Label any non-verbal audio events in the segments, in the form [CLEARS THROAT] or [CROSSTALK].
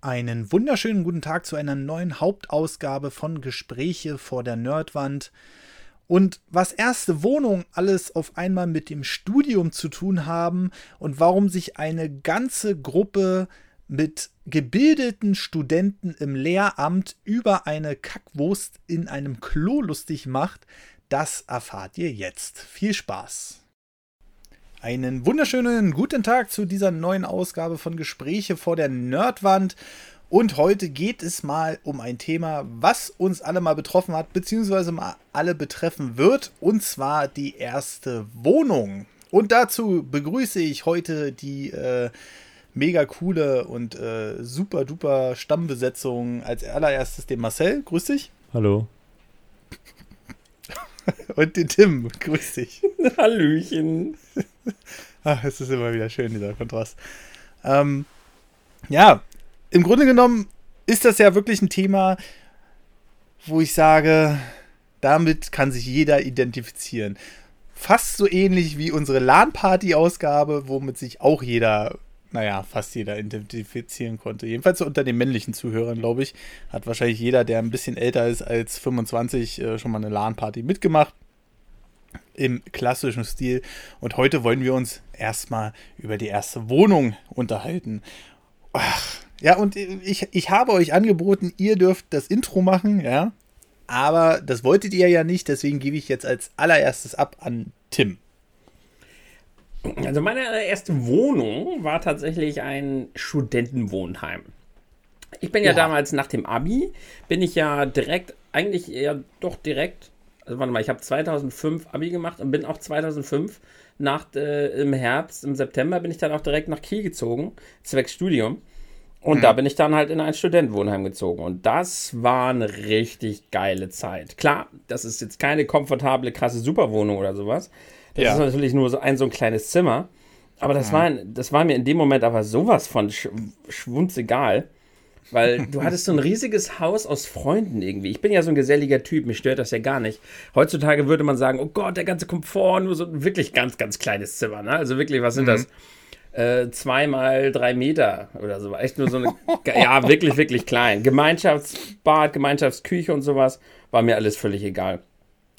Einen wunderschönen guten Tag zu einer neuen Hauptausgabe von Gespräche vor der Nerdwand. Und was erste Wohnung alles auf einmal mit dem Studium zu tun haben und warum sich eine ganze Gruppe mit gebildeten Studenten im Lehramt über eine Kackwurst in einem Klo lustig macht, das erfahrt ihr jetzt. Viel Spaß! Einen wunderschönen guten Tag zu dieser neuen Ausgabe von Gespräche vor der Nerdwand. Und heute geht es mal um ein Thema, was uns alle mal betroffen hat, beziehungsweise mal alle betreffen wird, und zwar die erste Wohnung. Und dazu begrüße ich heute die äh, mega coole und äh, super duper Stammbesetzung. Als allererstes den Marcel. Grüß dich. Hallo. [LAUGHS] und den Tim. Grüß dich. [LAUGHS] Hallöchen. Ach, [LAUGHS] es ist immer wieder schön, dieser Kontrast. Ähm, ja, im Grunde genommen ist das ja wirklich ein Thema, wo ich sage, damit kann sich jeder identifizieren. Fast so ähnlich wie unsere LAN-Party-Ausgabe, womit sich auch jeder, naja, fast jeder identifizieren konnte. Jedenfalls unter den männlichen Zuhörern, glaube ich, hat wahrscheinlich jeder, der ein bisschen älter ist als 25, äh, schon mal eine LAN-Party mitgemacht im klassischen Stil. Und heute wollen wir uns erstmal über die erste Wohnung unterhalten. Ach, ja, und ich, ich habe euch angeboten, ihr dürft das Intro machen, ja. Aber das wolltet ihr ja nicht, deswegen gebe ich jetzt als allererstes ab an Tim. Also meine erste Wohnung war tatsächlich ein Studentenwohnheim. Ich bin ja, ja damals nach dem Abi, bin ich ja direkt, eigentlich eher doch direkt also warte mal, ich habe 2005 Abi gemacht und bin auch 2005 nach, äh, im Herbst, im September bin ich dann auch direkt nach Kiel gezogen, zwecks Studium. Und mhm. da bin ich dann halt in ein Studentenwohnheim gezogen. Und das war eine richtig geile Zeit. Klar, das ist jetzt keine komfortable, krasse Superwohnung oder sowas. Das ja. ist natürlich nur so ein, so ein kleines Zimmer. Aber das, mhm. war, das war mir in dem Moment aber sowas von sch schwunzegal. Weil du hattest so ein riesiges Haus aus Freunden irgendwie. Ich bin ja so ein geselliger Typ, mich stört das ja gar nicht. Heutzutage würde man sagen, oh Gott, der ganze Komfort, nur so ein wirklich ganz, ganz kleines Zimmer. Ne? Also wirklich, was sind mhm. das? Äh, zweimal drei Meter oder so. Echt nur so eine, [LAUGHS] ja, wirklich, wirklich klein. Gemeinschaftsbad, Gemeinschaftsküche und sowas, war mir alles völlig egal.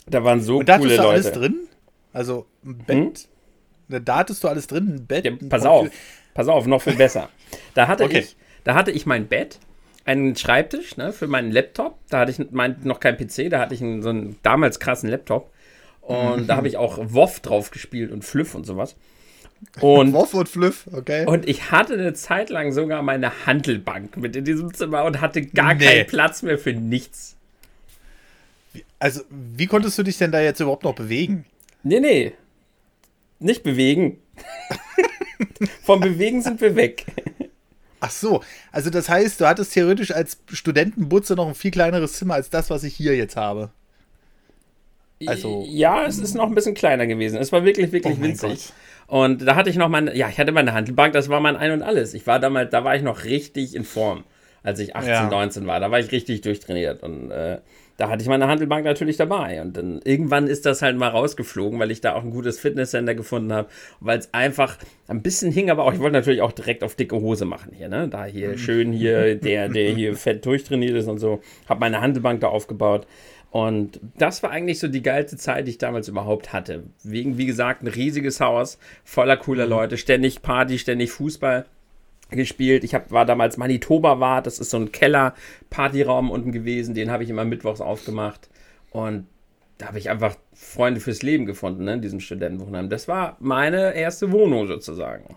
Da waren so und da coole Leute. alles drin? Also ein Bett? Hm? Da hattest du alles drin, ein Bett? Ja, pass auf, pass auf, noch viel besser. Da hatte okay. ich da hatte ich mein Bett, einen Schreibtisch ne, für meinen Laptop. Da hatte ich mein, noch kein PC, da hatte ich einen, so einen damals krassen Laptop. Und mhm. da habe ich auch WoW drauf gespielt und Fluff und sowas. Und, [LAUGHS] WoW und Fluff, okay. Und ich hatte eine Zeit lang sogar meine Handelbank mit in diesem Zimmer und hatte gar nee. keinen Platz mehr für nichts. Also, wie konntest du dich denn da jetzt überhaupt noch bewegen? Nee, nee. Nicht bewegen. [LAUGHS] Vom Bewegen sind wir weg. Ach so, also das heißt, du hattest theoretisch als Studentenbutze noch ein viel kleineres Zimmer als das, was ich hier jetzt habe. Also ja, es ist noch ein bisschen kleiner gewesen. Es war wirklich, wirklich oh winzig. Gott. Und da hatte ich noch meine, ja, ich hatte meine Handelbank, das war mein Ein und Alles. Ich war damals, da war ich noch richtig in Form, als ich 18, ja. 19 war. Da war ich richtig durchtrainiert und äh, da hatte ich meine Handelbank natürlich dabei. Und dann irgendwann ist das halt mal rausgeflogen, weil ich da auch ein gutes Fitnesscenter gefunden habe, weil es einfach ein bisschen hing, aber auch, ich wollte natürlich auch direkt auf dicke Hose machen hier, ne? Da hier mhm. schön hier, [LAUGHS] der, der hier fett durchtrainiert ist und so, habe meine Handelbank da aufgebaut. Und das war eigentlich so die geilste Zeit, die ich damals überhaupt hatte. Wegen, wie gesagt, ein riesiges Haus, voller cooler mhm. Leute, ständig Party, ständig Fußball gespielt. Ich hab, war damals Manitoba Wart, das ist so ein Keller-Partyraum unten gewesen, den habe ich immer mittwochs aufgemacht. Und da habe ich einfach Freunde fürs Leben gefunden, ne, in diesem Studentenwohnheim. Das war meine erste Wohnung sozusagen.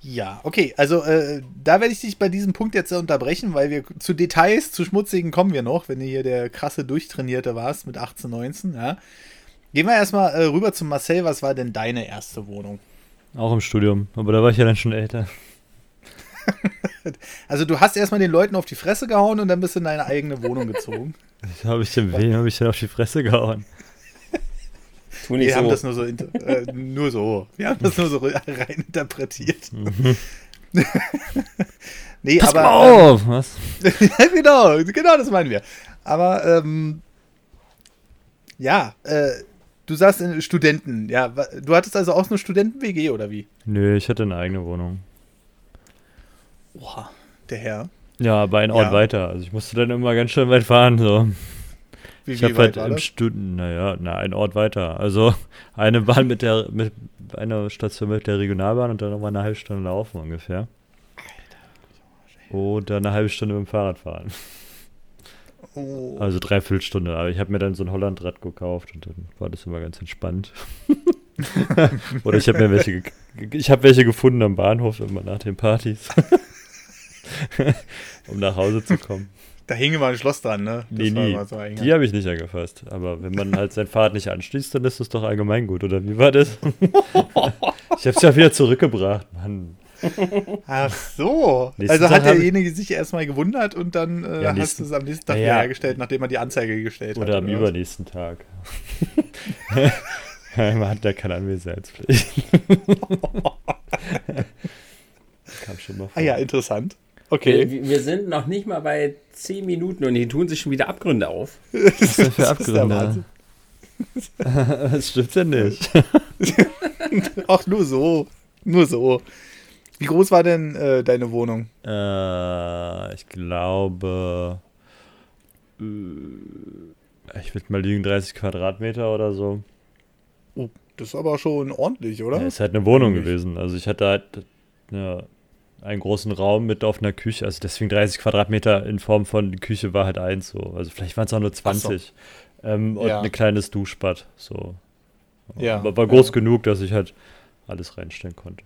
Ja, okay, also äh, da werde ich dich bei diesem Punkt jetzt unterbrechen, weil wir zu Details, zu schmutzigen kommen wir noch, wenn du hier der krasse Durchtrainierte warst mit 18, 19, ja. Gehen wir erstmal äh, rüber zu Marcel, was war denn deine erste Wohnung? Auch im Studium, aber da war ich ja dann schon älter. Also du hast erstmal den Leuten auf die Fresse gehauen und dann bist du in deine eigene Wohnung gezogen. [LAUGHS] habe ich denn, wen habe ich denn auf die Fresse gehauen? Tu nicht Wir so. haben das nur so, äh, nur so. Wir haben das nur so rein interpretiert. Mhm. [LAUGHS] nee, Pass aber. Mal auf, ähm, was? [LAUGHS] genau, genau das meinen wir. Aber, ähm, ja, äh, du sagst in Studenten, ja, du hattest also auch eine Studenten-WG oder wie? Nö, ich hatte eine eigene Wohnung. Oha, der Herr. Ja, aber ein Ort Ja. weiter. Also ich musste dann immer ganz schön weit fahren. So. Wie, Ich wie habe halt war im das? Stunden, naja, na, ein Ort weiter. Also [LAUGHS] eine Bahn mit der, mit einer Station mit der Regionalbahn und dann nochmal eine halbe Stunde laufen ungefähr. Oder eine halbe Stunde mit dem Fahrrad fahren. Oh. Also dreiviertel Stunde. Aber ich habe mir dann so ein Hollandrad gekauft und dann war das immer ganz entspannt. [LAUGHS] [LAUGHS] Oder ich habe mir welche, ich habe welche gefunden am Bahnhof immer nach den Partys. [LAUGHS] um nach Hause zu kommen. Da hing immer ein Schloss dran, ne? Das Nee, war nie. so Die habe ich nicht angefasst. Aber wenn man halt sein Fahrrad nicht anschließt, dann ist es doch allgemein gut, oder wie war das? [LAUGHS] ich habe es ja wieder zurückgebracht, Mann. Ach so. Nächsten also hat derjenige sich erstmal gewundert und dann äh, Ja, hast du es am nächsten Tag Ja, hergestellt, nachdem er die Anzeige gestellt hat. Oder am was? übernächsten Tag. [LAUGHS] man hat da keine Anwesenheitspflicht. Kam schon mal vor. Ah ja, interessant. Wir, Okay. wir sind noch nicht mal bei 10 Minuten und hier tun sich schon wieder Abgründe auf. Was denn für Das ist der Abgründe? [LAUGHS] Das stimmt ja nicht. [LAUGHS] Ach, nur so. Nur so. Wie groß war denn äh, deine Wohnung? Äh, ich glaube, äh, ich würde mal liegen 30 Quadratmeter oder so. Oh, das ist aber schon ordentlich, oder? Ja, ist halt eine Wohnung gewesen. Also ich hatte halt ja, einen großen Raum mit offener Küche. Also deswegen 30 Quadratmeter in Form von Küche war halt eins so. Also vielleicht waren es auch nur 20. Ähm, und Ja. ein kleines Duschbad. So. Ja, Aber war groß ja. genug, dass ich halt alles reinstellen konnte.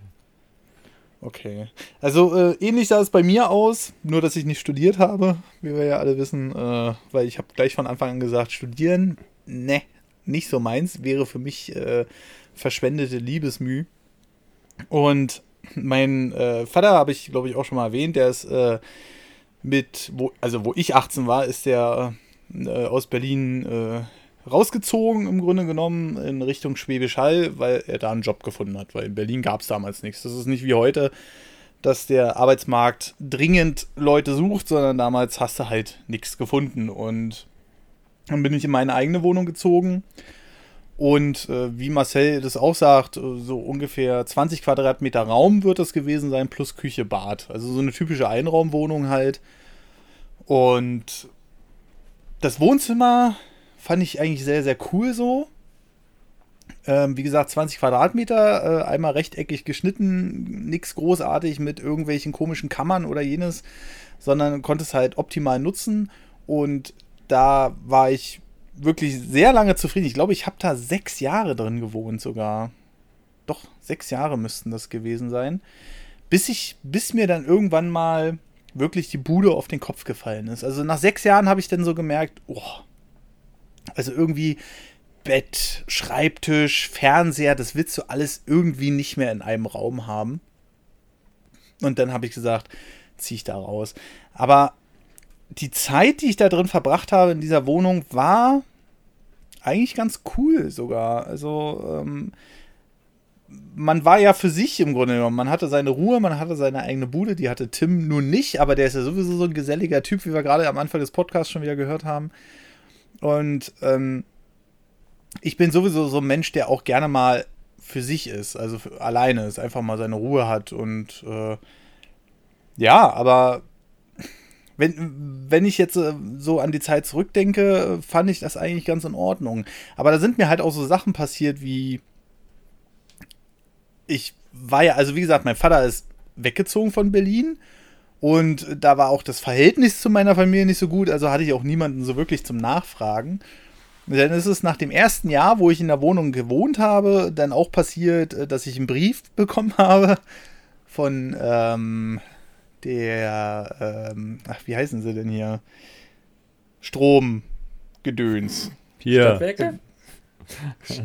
Okay. Also äh, ähnlich sah es bei mir aus, nur dass ich nicht studiert habe, wie wir ja alle wissen, äh, weil ich habe gleich von Anfang an gesagt, studieren, ne, nicht so meins, wäre für mich äh, verschwendete Liebesmüh. Und mein äh, Vater habe ich, glaube ich, auch schon mal erwähnt, der ist äh, mit, wo, also wo ich 18 war, ist der äh, aus Berlin äh, rausgezogen, im Grunde genommen, in Richtung Schwäbisch Hall, weil er da einen Job gefunden hat, weil in Berlin gab es damals nichts. Das ist nicht wie heute, dass der Arbeitsmarkt dringend Leute sucht, sondern damals hast du halt nichts gefunden. Und dann bin ich in meine eigene Wohnung gezogen. Und äh, wie Marcel das auch sagt, äh, so ungefähr 20 Quadratmeter Raum wird das gewesen sein, plus Küche, Bad. Also so eine typische Einraumwohnung halt. Und das Wohnzimmer fand ich eigentlich sehr, sehr cool so. Ähm, wie gesagt, 20 Quadratmeter, äh, einmal rechteckig geschnitten, nichts großartig mit irgendwelchen komischen Kammern oder jenes, sondern konnte es halt optimal nutzen. Und da war ich wirklich sehr lange zufrieden. Ich glaube, ich habe da sechs Jahre drin gewohnt sogar. Doch, sechs Jahre müssten das gewesen sein. Bis ich, bis mir dann irgendwann mal wirklich die Bude auf den Kopf gefallen ist. Also nach sechs Jahren habe ich dann so gemerkt, oh, also irgendwie Bett, Schreibtisch, Fernseher, das willst du alles irgendwie nicht mehr in einem Raum haben. Und dann habe ich gesagt, ziehe ich da raus. Aber die Zeit, die ich da drin verbracht habe in dieser Wohnung, war eigentlich ganz cool sogar. Also ähm, man war ja für sich im Grunde genommen. Man hatte seine Ruhe, man hatte seine eigene Bude. Die hatte Tim nun nicht, aber der ist ja sowieso so ein geselliger Typ, wie wir gerade am Anfang des Podcasts schon wieder gehört haben. Und ähm, ich bin sowieso so ein Mensch, der auch gerne mal für sich ist, also für, alleine ist, einfach mal seine Ruhe hat und äh, ja, aber wenn, wenn ich jetzt äh, so an die Zeit zurückdenke, fand ich das eigentlich ganz in Ordnung. Aber da sind mir halt auch so Sachen passiert wie ich war ja, also wie gesagt, mein Vater ist weggezogen von Berlin und da war auch das Verhältnis zu meiner Familie nicht so gut, also hatte ich auch niemanden so wirklich zum Nachfragen. Dann ist es nach dem ersten Jahr, wo ich in der Wohnung gewohnt habe, dann auch passiert, äh, dass ich einen Brief [LAUGHS] bekommen habe von ähm, der, ähm, ach, wie heißen sie denn hier? Stromgedöns. Hier, Stadtwerke?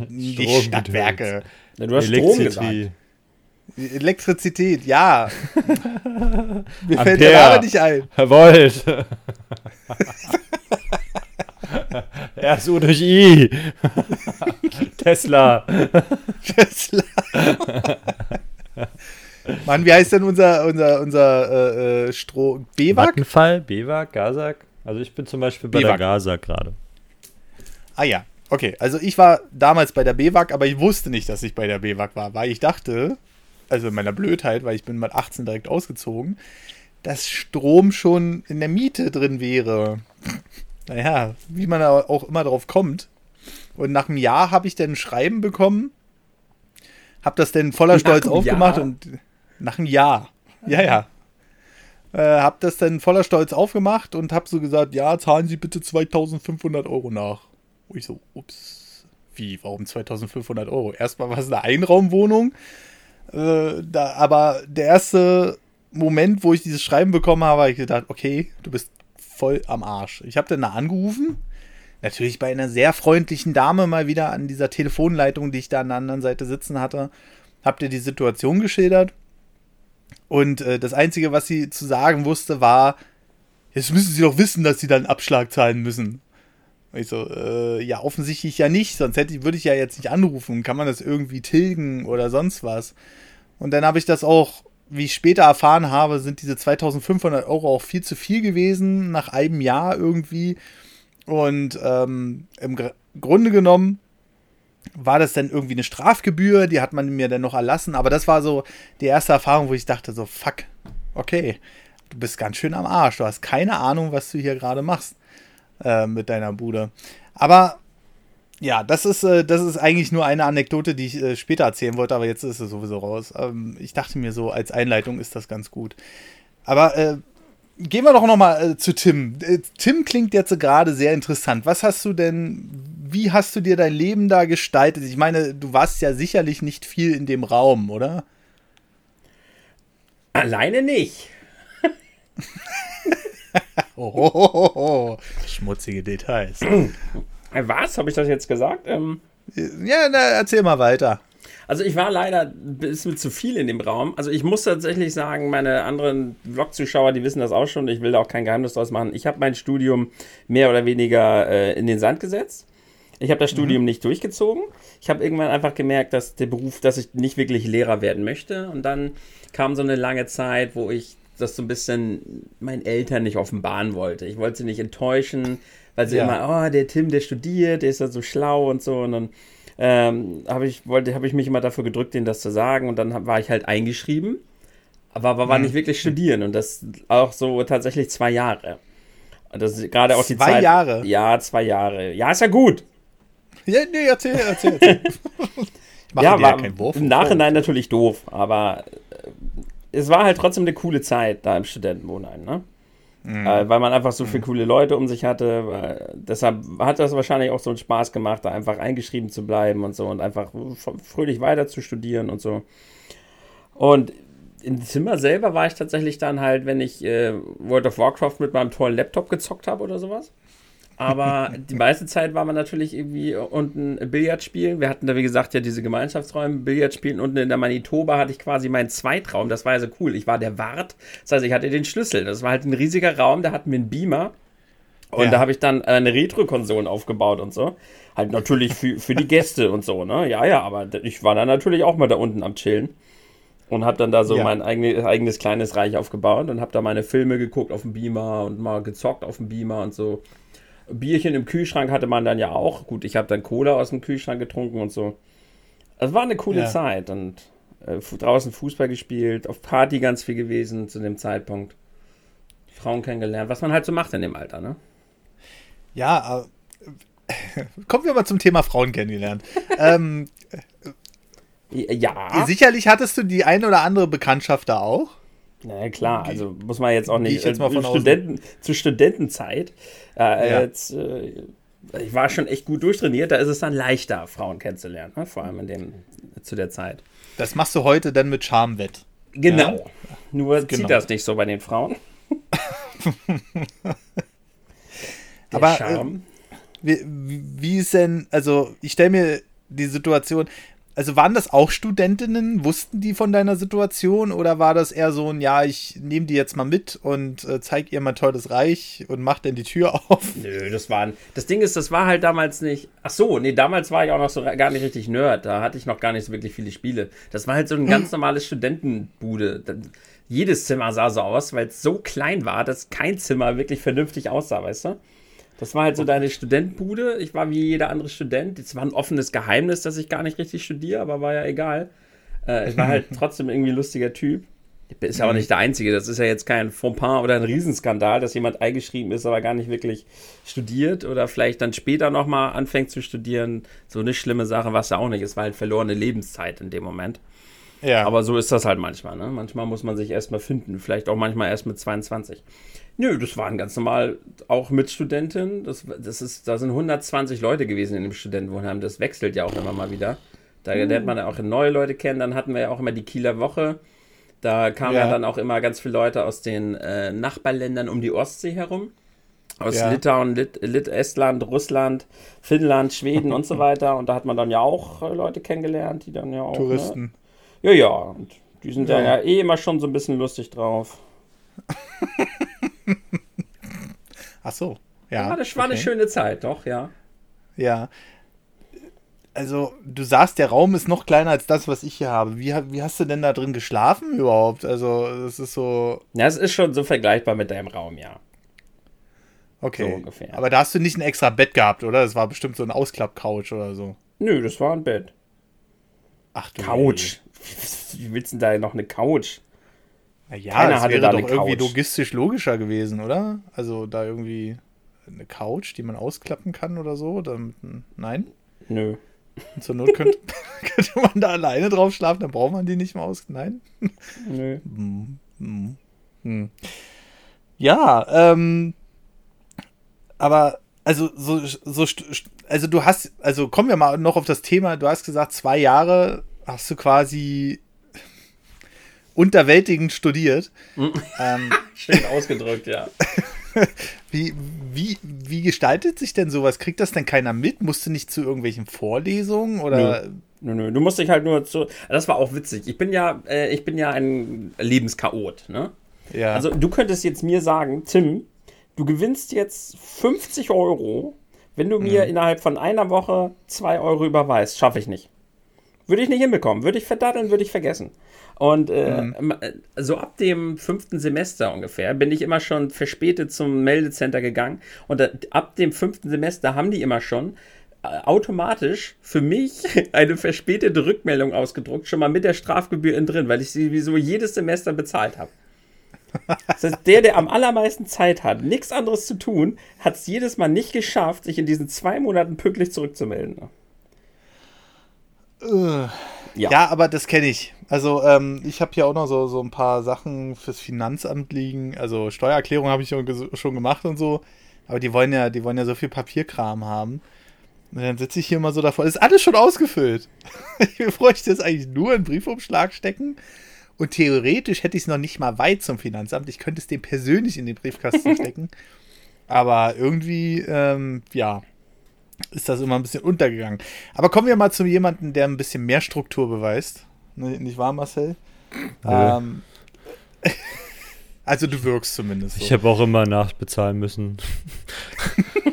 Die. Stadtwerke. Na, du hast Strom gesagt. Elektrizität, ja. [LAUGHS] Mir fällt Ampere. der Name nicht ein. Herr Volt. [LAUGHS] U durch I. [LAUGHS] Tesla. Tesla. Mann, wie heißt denn unser, unser, unser äh, äh, Stroh? BEWAG? Vattenfall, Bewag, Gazak. Also ich bin zum Beispiel bei Bewag. der Gazak gerade. Ah ja, okay. Also ich war damals bei der BEWAG, aber ich wusste nicht, dass ich bei der BEWAG war, weil ich dachte, also in meiner Blödheit, weil ich bin mit 18 direkt ausgezogen, dass Strom schon in der Miete drin wäre. [LAUGHS] Naja, wie man auch immer drauf kommt. Und nach einem Jahr habe ich dann ein Schreiben bekommen, habe das dann voller Stolz aufgemacht Jahr? und nach einem Jahr. Ja, ja. Äh, hab das dann voller Stolz aufgemacht und hab so gesagt, ja, zahlen Sie bitte 2500 Euro nach. Und ich so, ups, wie, warum 2500 Euro? Erstmal war es eine Einraumwohnung, äh, da, aber der erste Moment, wo ich dieses Schreiben bekommen habe, habe ich gedacht, okay, du bist voll am Arsch. Ich habe dann da angerufen, natürlich bei einer sehr freundlichen Dame mal wieder an dieser Telefonleitung, die ich da an der anderen Seite sitzen hatte, habt ihr die Situation geschildert und äh, das Einzige, was sie zu sagen wusste, war, jetzt müssen sie doch wissen, dass sie dann Abschlag zahlen müssen. Und ich so, äh, ja, offensichtlich ja nicht, sonst hätte, würde ich ja jetzt nicht anrufen. Kann man das irgendwie tilgen oder sonst was? Und dann habe ich das auch, wie ich später erfahren habe, sind diese 2500 Euro auch viel zu viel gewesen, nach einem Jahr irgendwie. Und ähm, im Grunde genommen war das dann irgendwie eine Strafgebühr, die hat man mir dann noch erlassen, aber das war so die erste Erfahrung, wo ich dachte so, fuck, okay, du bist ganz schön am Arsch, du hast keine Ahnung, was du hier gerade machst äh, mit deiner Bude. Aber ja, das ist, äh, das ist eigentlich nur eine Anekdote, die ich äh, später erzählen wollte, aber jetzt ist es sowieso raus. Ähm, ich dachte mir so, als Einleitung ist das ganz gut. Aber äh, gehen wir doch nochmal äh, zu Tim. Äh, Tim klingt jetzt gerade sehr interessant. Was hast du denn, wie hast du dir dein Leben da gestaltet? Ich meine, du warst ja sicherlich nicht viel in dem Raum, oder? Alleine nicht. [LAUGHS] oh, oh, oh, oh, schmutzige Details. Äh, was? Habe ich das jetzt gesagt? Ähm, ja, na, erzähl mal weiter. Also ich war leider ein bisschen zu viel in dem Raum. Also ich muss tatsächlich sagen, meine anderen Vlog-Zuschauer, die wissen das auch schon. Ich will da auch kein Geheimnis draus machen. Ich habe mein Studium mehr oder weniger äh, in den Sand gesetzt. Ich habe das Studium mhm. nicht durchgezogen. Ich habe irgendwann einfach gemerkt, dass der Beruf, dass ich nicht wirklich Lehrer werden möchte. Und dann kam so eine lange Zeit, wo ich das so ein bisschen meinen Eltern nicht offenbaren wollte. Ich wollte sie nicht enttäuschen, weil sie ja. immer, oh, der Tim, der studiert, der ist ja so schlau und so. Und dann ähm, habe ich, hab ich mich immer dafür gedrückt, denen das zu sagen. Und dann war ich halt eingeschrieben, aber, aber war mhm. nicht wirklich studieren. Und das auch so tatsächlich zwei Jahre. Und das ist gerade auch die Zeit. Zwei Jahre? Ja, zwei Jahre. Ja, ist ja gut. Ja, nee, erzähl, erzähl, erzähl. [LAUGHS] ich mache ja, war ja keinen Wurf. Im Nachhinein natürlich doof, aber äh, es war halt trotzdem eine coole Zeit da im Studentenwohnheim, ne? Mhm. Äh, weil man einfach so viele mhm. coole Leute um sich hatte. Weil, deshalb hat das wahrscheinlich auch so einen Spaß gemacht, da einfach eingeschrieben zu bleiben und so und einfach fröhlich weiter zu studieren und so. Und im Zimmer selber war ich tatsächlich dann halt, wenn ich äh, World of Warcraft mit meinem tollen Laptop gezockt habe oder sowas. Aber [LAUGHS] die meiste Zeit war man natürlich irgendwie unten Billard spielen. Wir hatten da, wie gesagt, ja diese Gemeinschaftsräume, Billard spielen. Unten in der Manitoba hatte ich quasi meinen Zweitraum. Das war ja so cool. Ich war der Wart. Das heißt, ich hatte den Schlüssel. Das war halt ein riesiger Raum. Da hatten wir einen Beamer. Und ja. da habe ich dann eine Retro-Konsole aufgebaut und so. Halt natürlich für, für die Gäste und so, ne? Ja, ja, aber ich war dann natürlich auch mal da unten am Chillen. Und habe dann da so ja. mein eigenes, eigenes kleines Reich aufgebaut und habe da meine Filme geguckt auf dem Beamer und mal gezockt auf dem Beamer und so. Bierchen im Kühlschrank hatte man dann ja auch. Gut, ich habe dann Cola aus dem Kühlschrank getrunken und so. Es war eine coole ja. Zeit und äh, draußen Fußball gespielt, auf Party ganz viel gewesen zu dem Zeitpunkt. Frauen kennengelernt, was man halt so macht in dem Alter, ne? Ja, äh, kommen wir mal zum Thema Frauen kennengelernt. ähm, ja. Sicherlich hattest du die ein oder andere Bekanntschaft da auch. Na klar, also muss man jetzt auch nicht. Ich jetzt mal von Studenten, zu Studentenzeit. Äh, ja. jetzt, äh, ich war schon echt gut durchtrainiert, da ist es dann leichter, Frauen kennenzulernen, ne? vor allem in dem, zu der Zeit. Das machst du heute dann mit Charme wett. Genau. Ja? Nur genau. zieht das nicht so bei den Frauen. [LAUGHS] Aber äh, wie, wie ist denn, also ich stelle mir die Situation, also waren das auch Studentinnen? Wussten die von deiner Situation? Oder war das eher so ein, ja, ich nehme die jetzt mal mit und äh, zeig ihr mein tolles Reich und mach dann die Tür [LAUGHS] auf? Nö, das waren. Das Ding ist, das war halt damals nicht. Ach so, nee, damals war ich auch noch so gar nicht richtig Nerd. Da hatte ich noch gar nicht so wirklich viele Spiele. Das war halt so ein ganz hm. normales Studentenbude. Jedes Zimmer sah so aus, weil es so klein war, dass kein Zimmer wirklich vernünftig aussah, weißt du? Das war halt so deine Studentenbude. Ich war wie jeder andere Student. Es war ein offenes Geheimnis, dass ich gar nicht richtig studiere, aber war ja egal. Äh, ich war halt [LAUGHS] trotzdem irgendwie ein lustiger Typ. Ist ja auch nicht der Einzige. Das ist ja jetzt kein Fauxpas oder ein Riesenskandal, dass jemand eingeschrieben ist, aber gar nicht wirklich studiert oder vielleicht dann später nochmal anfängt zu studieren. So eine schlimme Sache, was ja auch nicht. Es war halt verlorene Lebenszeit in dem Moment. Ja. Aber so ist das halt manchmal. Ne? Manchmal muss man sich erstmal finden. Vielleicht auch manchmal erst mit 22. Nö, das waren ganz normal auch Mitstudenten. Das, das ist, da sind 120 Leute gewesen in dem Studentenwohnheim. Das wechselt ja auch immer mal wieder. Da mhm. lernt man auch neue Leute kennen. Dann hatten wir ja auch immer die Kieler Woche. Da kamen ja. ja dann auch immer ganz viele Leute aus den äh, Nachbarländern um die Ostsee herum. Aus ja. Litauen, Lit, Lit, Estland, Russland, Finnland, Schweden und so [LAUGHS] weiter. Und da hat man dann ja auch äh, Leute kennengelernt, die dann ja auch. Ne? Touristen. Ne? Ja, ja. Und die sind ja. ja eh immer schon so ein bisschen lustig drauf. Ach so. Ja, ja das war okay. eine schöne Zeit, doch, ja. Ja. Also, du sagst, der Raum ist noch kleiner als das, was ich hier habe. Wie, wie hast du denn da drin geschlafen überhaupt? Also, das ist so. Ja, es ist schon so vergleichbar mit deinem Raum, ja. Okay. So ungefähr. Aber da hast du nicht ein extra Bett gehabt, oder? Das war bestimmt so ein Ausklapp-Couch oder so. Nö, das war ein Bett. Ach du Couch. [LAUGHS] Wie willst du denn da noch eine Couch? Naja, Keiner das wäre doch irgendwie logistisch logischer gewesen, oder? Also da irgendwie eine Couch, die man ausklappen kann oder so? Dann, nein? Nö. Und zur Not könnte, [LAUGHS] [LAUGHS] könnte man da alleine drauf schlafen, dann braucht man die nicht mehr aus. Nein? Nö. Hm, hm, hm. Ja, ähm, aber also so, so also du hast, also kommen wir mal noch auf das Thema, du hast gesagt, zwei Jahre hast du quasi unterwältigend studiert. Mhm. ähm, [LAUGHS] Schön ausgedrückt, ja. [LAUGHS] wie, wie, wie gestaltet sich denn sowas? Kriegt das denn keiner mit? Musst du nicht zu irgendwelchen Vorlesungen oder? Nö. Nö, nö. Du musst dich halt nur zu. Das war auch witzig. Ich bin ja, äh, ich bin ja ein Lebenschaot, ne? Ja. Also du könntest jetzt mir sagen, Tim, du gewinnst jetzt 50 Euro, wenn du mir mhm. innerhalb von einer Woche 2 Euro überweist. Schaffe ich nicht. Würde ich nicht hinbekommen. Würde ich verdaddeln, würde ich vergessen. Und äh, mhm. so ab dem fünften Semester ungefähr bin ich immer schon verspätet zum Meldecenter gegangen. Und äh, ab dem fünften Semester haben die immer schon äh, automatisch für mich [LAUGHS] eine verspätete Rückmeldung ausgedruckt, schon mal mit der Strafgebühr in drin, weil ich sie sowieso jedes Semester bezahlt habe. Das heißt, der, der am allermeisten Zeit hat, nichts anderes zu tun, hat es jedes Mal nicht geschafft, sich in diesen zwei Monaten pünktlich zurückzumelden. Ja. ja, aber das kenne ich. Also ähm, ich habe hier auch noch so, so ein paar Sachen fürs Finanzamt liegen. Also Steuererklärung habe ich schon gemacht und so. Aber die wollen ja, die wollen ja so viel Papierkram haben. Und dann sitze ich hier immer so davor. Ist alles schon ausgefüllt. [LAUGHS] ich bräuchte jetzt eigentlich nur einen Briefumschlag stecken. Und theoretisch hätte ich es noch nicht mal weit zum Finanzamt. Ich könnte es dem persönlich in den Briefkasten [LAUGHS] stecken. Aber irgendwie, ähm, ja, ist das immer ein bisschen untergegangen. Aber kommen wir mal zu jemandem, der ein bisschen mehr Struktur beweist. Nicht wahr, Marcel? Ja. Ähm, also du wirkst zumindest. So. Ich habe auch immer nachbezahlen müssen.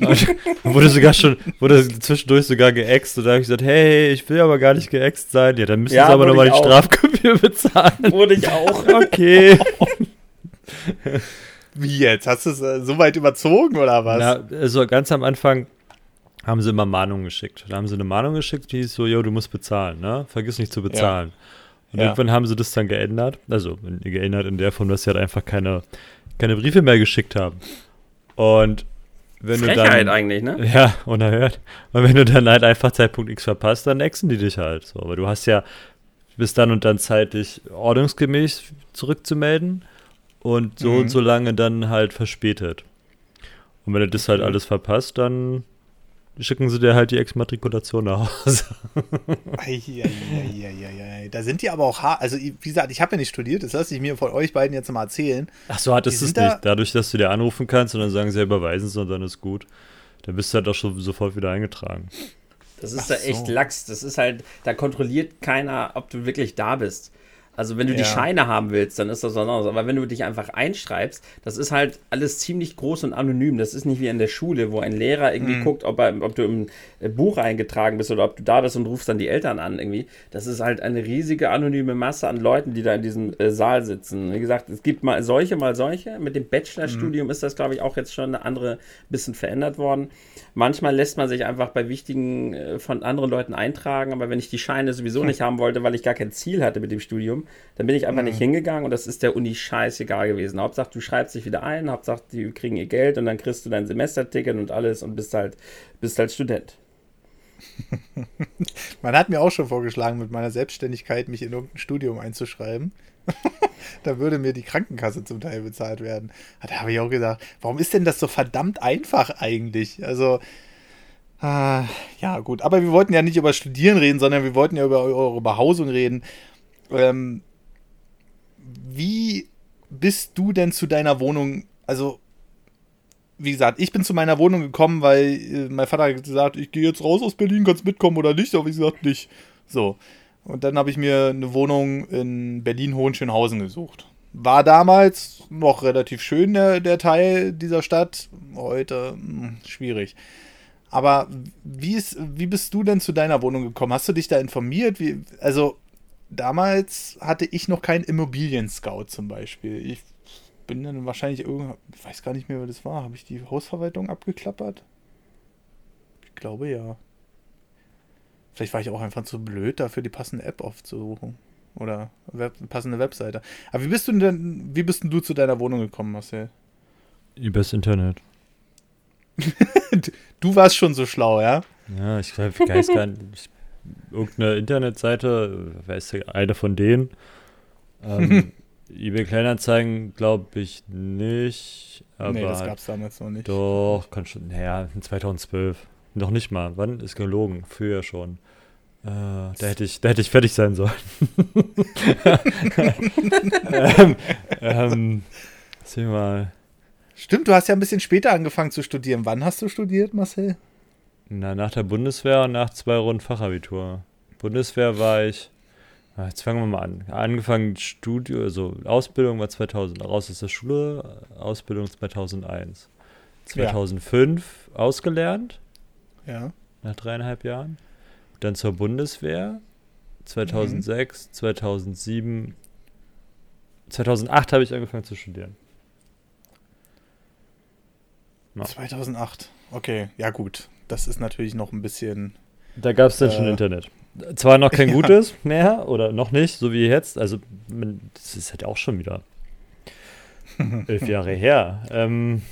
[LAUGHS] wurde sogar schon, wurde zwischendurch sogar geäxt und da habe ich gesagt, hey, ich will aber gar nicht geäxt sein. Ja, dann müssen ja, Sie aber nochmal die Strafgebühr [LAUGHS] bezahlen. Wurde ich auch. [LAUGHS] Okay. Wie jetzt? Hast du es äh, so weit überzogen oder was? Ja, also ganz am Anfang haben sie immer Mahnungen geschickt. Da haben sie eine Mahnung geschickt, die ist so, jo, du musst bezahlen, ne? Vergiss nicht zu bezahlen. Ja. Und ja. irgendwann haben sie das dann geändert. Also geändert in der Form, dass sie halt einfach keine, keine Briefe mehr geschickt haben. Und wenn Frechheit du dann. eigentlich, ne? [LAUGHS] Ja, unerhört. Und wenn du dann halt einfach Zeitpunkt X verpasst, dann exen die dich halt. So, aber du hast ja bis dann und dann Zeit, dich ordnungsgemäß zurückzumelden und so mhm. und so lange dann halt verspätet. Und wenn du das halt alles verpasst, dann schicken sie dir halt die Exmatrikulation nach Hause. da sind die aber auch hart. Also, wie gesagt, ich habe ja nicht studiert, das lasse ich mir von euch beiden jetzt mal erzählen. Ach so, hattest du es nicht. Dadurch, dass du dir anrufen kannst und dann sagen sie, ja, überweisen es und dann ist gut. Dann bist du halt auch schon sofort wieder eingetragen. Das ist Ach da echt so. lax. Das ist halt, da kontrolliert keiner, ob du wirklich da bist. Also wenn du ja. die Scheine haben willst, dann ist das was anderes. Aber wenn du dich einfach einschreibst, das ist halt alles ziemlich groß und anonym. Das ist nicht wie in der Schule, wo ein Lehrer irgendwie mhm. guckt, ob, er, ob, du im äh, Buch eingetragen bist oder ob du da bist und rufst dann die Eltern an irgendwie. Das ist halt eine riesige anonyme Masse an Leuten, die da in diesem äh, Saal sitzen. Wie gesagt, es gibt mal solche, mal solche. Mit dem Bachelorstudium mhm. ist das, glaube ich, auch jetzt schon eine andere bisschen verändert worden. Manchmal lässt man sich einfach bei wichtigen äh, von anderen Leuten eintragen, aber wenn ich die Scheine sowieso nicht haben wollte, weil ich gar kein Ziel hatte mit dem Studium, bekommen. Dann bin ich einfach mhm. nicht hingegangen und das ist der Uni scheißegal gewesen. Hauptsache, du schreibst dich wieder ein, Hauptsache, die kriegen ihr Geld und dann kriegst du dein Semesterticket und alles und bist halt, bist halt Student. [LAUGHS] Man hat mir auch schon vorgeschlagen, mit meiner Selbstständigkeit mich in irgendein Studium einzuschreiben. [LAUGHS] da würde mir die Krankenkasse zum Teil bezahlt werden. Da habe ich auch gesagt, warum ist denn das so verdammt einfach eigentlich? Also, äh, ja, gut. Aber wir wollten ja nicht über Studieren reden, sondern wir wollten ja über eure Behausung reden. Ähm, wie bist du denn zu deiner Wohnung? Also, wie gesagt, ich bin zu meiner Wohnung gekommen, weil äh, mein Vater hat gesagt, ich gehe jetzt raus aus Berlin, kannst mitkommen oder nicht? Aber ich gesagt, nicht. So. Und dann habe ich mir eine Wohnung in Berlin-Hohenschönhausen gesucht. War damals noch relativ schön, der, der Teil dieser Stadt. Heute hm, schwierig. Aber wie, ist, wie bist du denn zu deiner Wohnung gekommen? Hast du dich da informiert? Wie, also, damals hatte ich noch keinen Immobilien-Scout zum Beispiel. Ich bin dann wahrscheinlich irgendwann, ich weiß gar nicht mehr, wer das war. Habe ich die Hausverwaltung abgeklappert? Ich glaube ja. Vielleicht war ich auch einfach zu blöd, dafür die passende App aufzusuchen. Oder Web, passende Webseite. Aber wie bist du denn, wie bist denn du zu deiner Wohnung gekommen, Marcel? Übers Internet. [LAUGHS] du warst schon so schlau, ja? Ja, ich weiß gar nicht. Irgendeine Internetseite, weiß du, eine von denen. Ähm, [LAUGHS] eBay Kleinanzeigen glaube ich nicht. Aber nee, das gab es damals noch nicht. Doch, kann schon. Naja, 2012. Noch nicht mal. Wann ist gelogen? Früher schon. Äh, da hätte ich, da hätte ich fertig sein sollen. [LAUGHS] [LAUGHS] ähm, ähm, sehen wir mal. Stimmt, du hast ja ein bisschen später angefangen zu studieren. Wann hast du studiert, Marcel? Na, nach der Bundeswehr und nach zwei Runden Fachabitur. Bundeswehr war ich jetzt fangen wir mal an. Angefangen Studio, also Ausbildung war 2000, raus aus der Schule, Ausbildung 2001. 2005 ja. ausgelernt. Ja. Nach dreieinhalb Jahren. Dann zur Bundeswehr. 2006, mhm. 2007, 2008 habe ich angefangen zu studieren. No. 2008. Okay, ja gut. Das ist natürlich noch ein bisschen. Da gab es dann äh, schon Internet. Zwar noch kein [LAUGHS] gutes mehr oder noch nicht, so wie jetzt. Also, das ist halt auch schon wieder [LAUGHS] elf Jahre her. Ähm,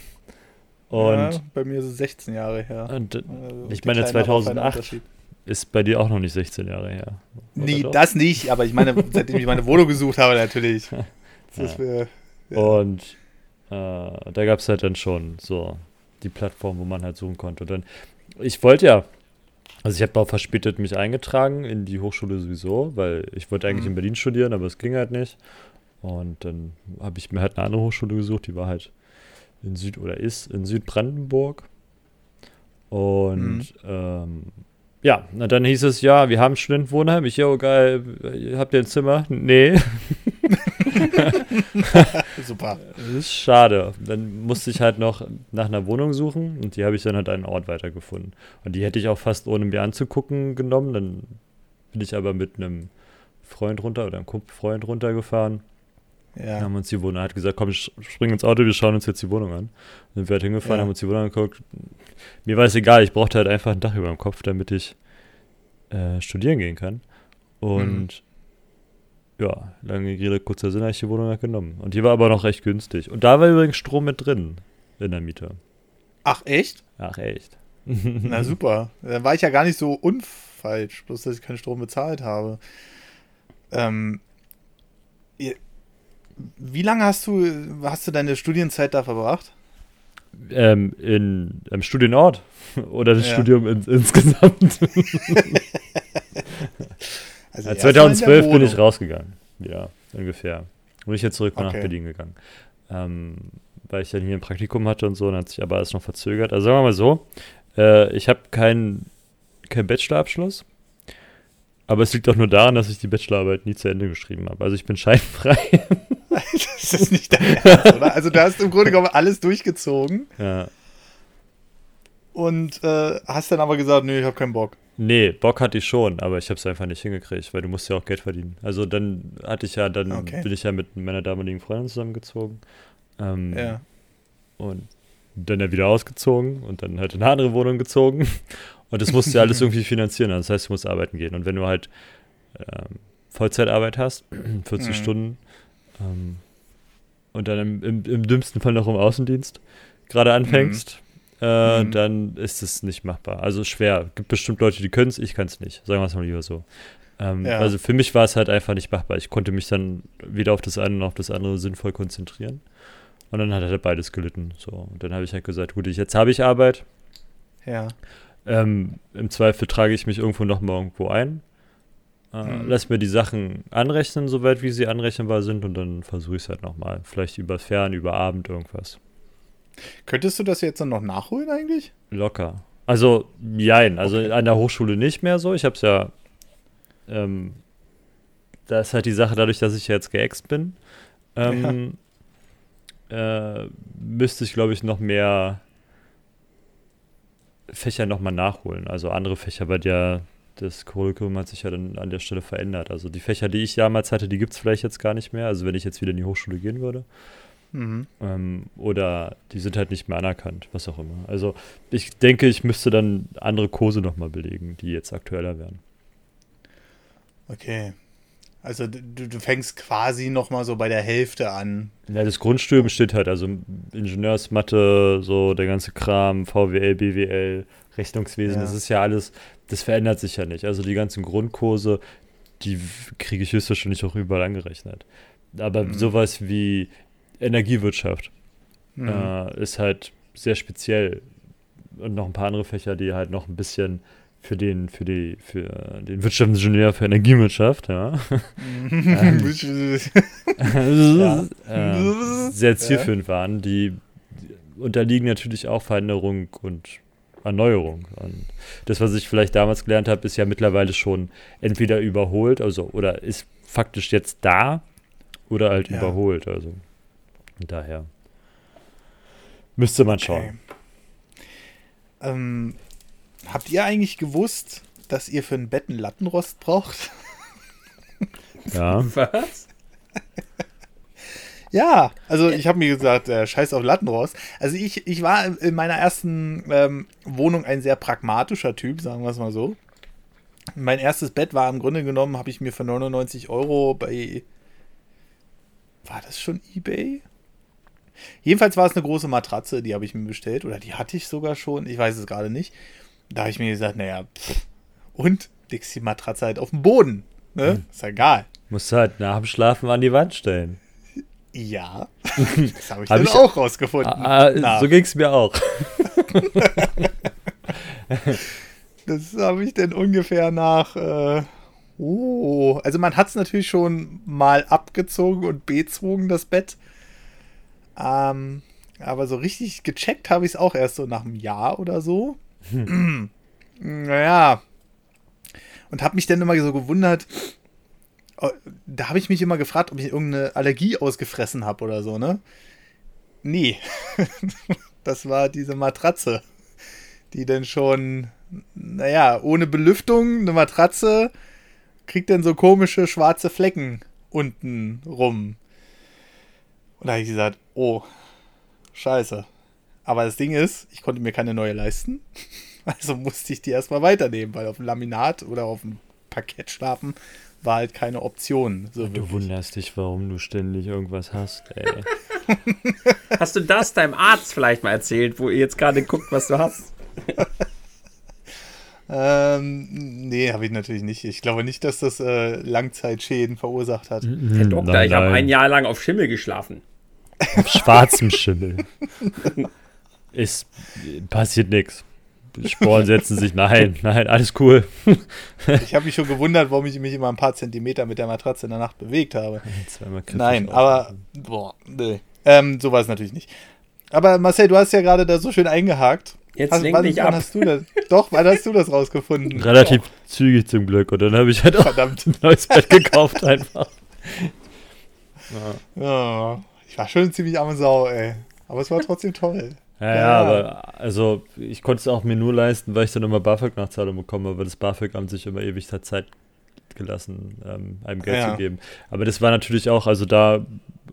und ja, bei mir ist es 16 Jahre her. Und, also ich meine, 2008 ist bei dir auch noch nicht 16 Jahre her. Nee, doch? das nicht, aber ich meine, [LAUGHS] seitdem ich meine Wohnung gesucht habe, natürlich. Ja. Für, ja. Und äh, da gab es halt dann schon so die Plattform, wo man halt suchen konnte. Und dann, ich wollte ja also ich habe auch verspätet mich eingetragen in die Hochschule sowieso, weil ich wollte eigentlich mhm. in Berlin studieren, aber es ging halt nicht. Und dann habe ich mir halt eine andere Hochschule gesucht, die war halt in Süd oder ist in Südbrandenburg. Und mhm. ähm, ja, und dann hieß es, ja, wir haben Studentenwohnheim. Ich, ja, geil, habt ihr ein Zimmer? Nee. [LAUGHS] [LAUGHS] Super. Das ist schade. Dann musste ich halt noch nach einer Wohnung suchen und die habe ich dann halt einen Ort weitergefunden. Und die hätte ich auch fast ohne mir anzugucken genommen. Dann bin ich aber mit einem Freund runter oder einem Freund runtergefahren. Ja. Dann haben uns die Wohnung, er hat gesagt, komm, spring ins Auto, wir schauen uns jetzt die Wohnung an. Dann sind wir halt hingefahren, ja. haben uns die Wohnung angeguckt. Mir war es egal, ich brauchte halt einfach ein Dach über dem Kopf, damit ich äh, studieren gehen kann. Und mhm. Ja, lange Rede, kurzer Sinn, habe ich die Wohnung halt genommen. Und die war aber noch recht günstig. Und da war übrigens Strom mit drin in der Miete. Ach, echt? Ach, echt. [LAUGHS] [LAUGHS] Na super. Dann war ich ja gar nicht so unfalsch, bloß dass ich keinen Strom bezahlt habe. Ähm, wie lange hast du, hast du deine Studienzeit da verbracht? Ähm, in, im Studienort [LAUGHS] oder das ja. Studium in, insgesamt? Also ja, 2012 bin ich rausgegangen. Ja, ungefähr. Und ich jetzt zurück okay. nach Berlin gegangen. Ähm, weil ich dann hier ein Praktikum hatte und so, dann hat sich aber alles noch verzögert. Also sagen wir mal so, äh, ich habe keinen kein Bachelorabschluss. Aber es liegt auch nur daran, dass ich die Bachelorarbeit nie zu Ende geschrieben habe. Also ich bin [LAUGHS] scheinfrei. das ist nicht dein Ernst, oder? Also du hast im Grunde genommen alles durchgezogen. Ja. Und äh, hast dann aber gesagt, nee, ich habe keinen Bock. Nee, Bock hatte ich schon, aber ich habe es einfach nicht hingekriegt, weil du musst ja auch Geld verdienen. Also dann hatte ich ja, dann okay. bin ich ja mit meiner damaligen Freundin zusammengezogen. Ähm, ja. Und dann ja wieder ausgezogen und dann halt in eine andere Wohnung gezogen. [LAUGHS] Und das musst du ja alles [LAUGHS] irgendwie finanzieren. Also das heißt, du musst arbeiten gehen. Und wenn du halt ähm, Vollzeitarbeit hast, [CLEARS THROAT] 40 mhm. Stunden, ähm, und dann im, im, im, dümmsten Fall noch im Außendienst gerade anfängst, mhm. Äh, mhm. dann ist es nicht machbar. Also schwer. Gibt bestimmt Leute, die können es, ich kann es nicht. Sagen wir es mal lieber so. Ähm, ja. Also für mich war es halt einfach nicht machbar. Ich konnte mich dann weder auf das eine noch auf das andere sinnvoll konzentrieren. Und dann hat er halt beides gelitten. So. Und dann habe ich halt gesagt, gut, ich, jetzt habe ich Arbeit. Ja. Ähm, Im Zweifel trage ich mich irgendwo nochmal irgendwo ein. Äh, mhm. Lass mir die Sachen anrechnen, soweit wie sie anrechenbar sind, und dann versuche ich es halt nochmal. Vielleicht über Fern, über Abend irgendwas. Könntest du das jetzt dann noch nachholen eigentlich? Locker. Also, jein. Also okay. an der Hochschule nicht mehr so. Ich habe es ja. Ähm, da ist halt die Sache, dadurch, dass ich jetzt geext bin, ähm, ja. äh, müsste ich, glaube ich, noch mehr Fächer nochmal nachholen. Also andere Fächer, weil ja das Curriculum hat sich ja dann an der Stelle verändert. Also die Fächer, die ich damals hatte, die gibt es vielleicht jetzt gar nicht mehr. Also wenn ich jetzt wieder in die Hochschule gehen würde. Mhm. Ähm, oder die sind halt nicht mehr anerkannt, was auch immer. Also ich denke, ich müsste dann andere Kurse nochmal belegen, die jetzt aktueller werden. Okay. Also du, du fängst quasi nochmal so bei der Hälfte an. Ja, das Grundstudium steht halt, also Ingenieursmathe, so der ganze Kram, VWL, BWL, Rechnungswesen, ja. das ist ja alles, das verändert sich ja nicht. Also die ganzen Grundkurse, die kriege ich höchstwahrscheinlich auch überall angerechnet. Aber mhm. sowas wie Energiewirtschaft mhm. äh, ist halt sehr speziell. Und noch ein paar andere Fächer, die halt noch ein bisschen für den, für die, für den Wirtschaftsingenieur für Energiewirtschaft, ja. [LAUGHS] ähm, [LAUGHS] ja. äh, sehr zielführend waren. Die unterliegen natürlich auch Veränderung und Erneuerung. Und das, was ich vielleicht damals gelernt habe, ist ja mittlerweile schon entweder überholt, also oder ist faktisch jetzt da oder halt ja. überholt. Also daher müsste man schauen. Okay. Ähm, Habt ihr eigentlich gewusst, dass ihr für ein Bett einen Lattenrost braucht? [LAUGHS] Ja. Was? [LAUGHS] ja, also ich habe mir gesagt, äh, scheiß auf Lattenrost. Also ich, ich war in meiner ersten ähm, Wohnung ein sehr pragmatischer Typ, sagen wir es mal so. Mein erstes Bett war im Grunde genommen, habe ich mir für 99 Euro bei. War das schon eBay? Jedenfalls war es eine große Matratze, die habe ich mir bestellt. Oder die hatte ich sogar schon. Ich weiß es gerade nicht. Da habe ich mir gesagt, naja, pff. und legst die Matratze halt auf den Boden. Ne? Hm. Ist ja egal. Musst du halt nach dem Schlafen an die Wand stellen. Ja, [LAUGHS] das habe ich hab dann ich, auch rausgefunden. Ah, ah so ging es mir auch. [LAUGHS] das habe ich dann ungefähr nach. Äh, oh, also man hat es natürlich schon mal abgezogen und bezogen, das Bett. Ähm, aber so richtig gecheckt habe ich es auch erst so nach einem Jahr oder so. Hm. naja. Und habe mich dann immer so gewundert, oh, da habe ich mich immer gefragt, ob ich irgendeine Allergie ausgefressen habe oder so, ne? Nee. [LAUGHS] das war diese Matratze, die dann schon, naja, ohne Belüftung, eine Matratze, kriegt dann so komische schwarze Flecken unten rum. Und da habe ich gesagt, oh, scheiße. Aber das Ding ist, ich konnte mir keine neue leisten. [LAUGHS] Also musste ich die erstmal weiternehmen, weil auf dem Laminat oder auf dem Parkett schlafen war halt keine Option. So du wunderst dich, warum du ständig irgendwas hast, ey. [LAUGHS] hast du das deinem Arzt vielleicht mal erzählt, wo ihr jetzt gerade guckt, was du hast? [LAUGHS] ähm, nee, habe ich natürlich nicht. Ich glaube nicht, dass das äh, Langzeitschäden verursacht hat. Herr Doktor, nein, ich habe ein Jahr lang auf Schimmel geschlafen. Auf schwarzem Schimmel. Ist passiert nichts. Sporen setzen sich. Nein, nein, alles cool. ich habe mich schon gewundert, warum ich mich immer ein paar Zentimeter mit der Matratze in der Nacht bewegt habe. Nein, aber boah, nee. Ähm, so war es natürlich nicht. Aber Marcel, du hast ja gerade da so schön eingehakt. Jetzt hast, wann, wann ab. hast du das? Doch, wann hast du das rausgefunden? Relativ oh. zügig zum Glück. Und dann habe ich halt auch Verdammt. ein neues Bett gekauft einfach. [LAUGHS] Ja. ja. Ich war schon ziemlich am Sau, ey. Aber es war trotzdem toll. Ja, ja, aber also ich konnte es auch mir nur leisten, weil ich dann immer BAföG-Nachzahlung bekomme, weil das BAföG-Amt sich immer ewig hat Zeit gelassen, ähm, einem Geld ja. zu geben. Aber das war natürlich auch, also da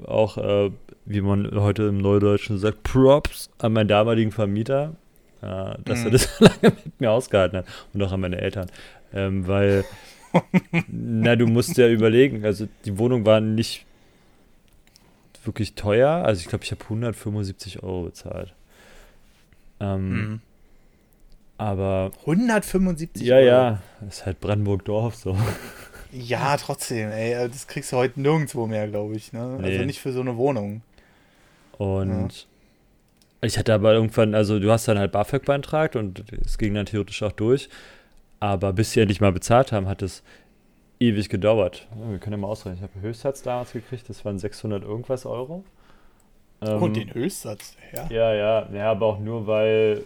auch, äh, wie man heute im Neudeutschen sagt, Props an meinen damaligen Vermieter, äh, dass mhm. er das [LAUGHS] lange mit mir ausgehalten hat und auch an meine Eltern. Ähm, weil [LAUGHS] Na, du musst ja überlegen, also die Wohnung war nicht wirklich teuer. Also ich glaube, ich habe 175 Euro bezahlt. Ähm, mhm. Aber. 175 ja, Euro? Ja, ja. Ist halt Brandenburg-Dorf so. Ja, trotzdem, ey. Also das kriegst du heute nirgendwo mehr, glaube ich. Ne? Also nee. Also nicht für so eine Wohnung. Und ja. ich hatte aber irgendwann, also du hast dann halt BAföG beantragt und es ging dann theoretisch auch durch. Aber bis sie endlich mal bezahlt haben, hat es ewig gedauert. Wir können ja mal ausrechnen. Ich habe Höchstsatz damals gekriegt, das waren 600 irgendwas Euro. Ähm, und den Höchstsatz, ja. Ja, ja, ja, aber auch nur, weil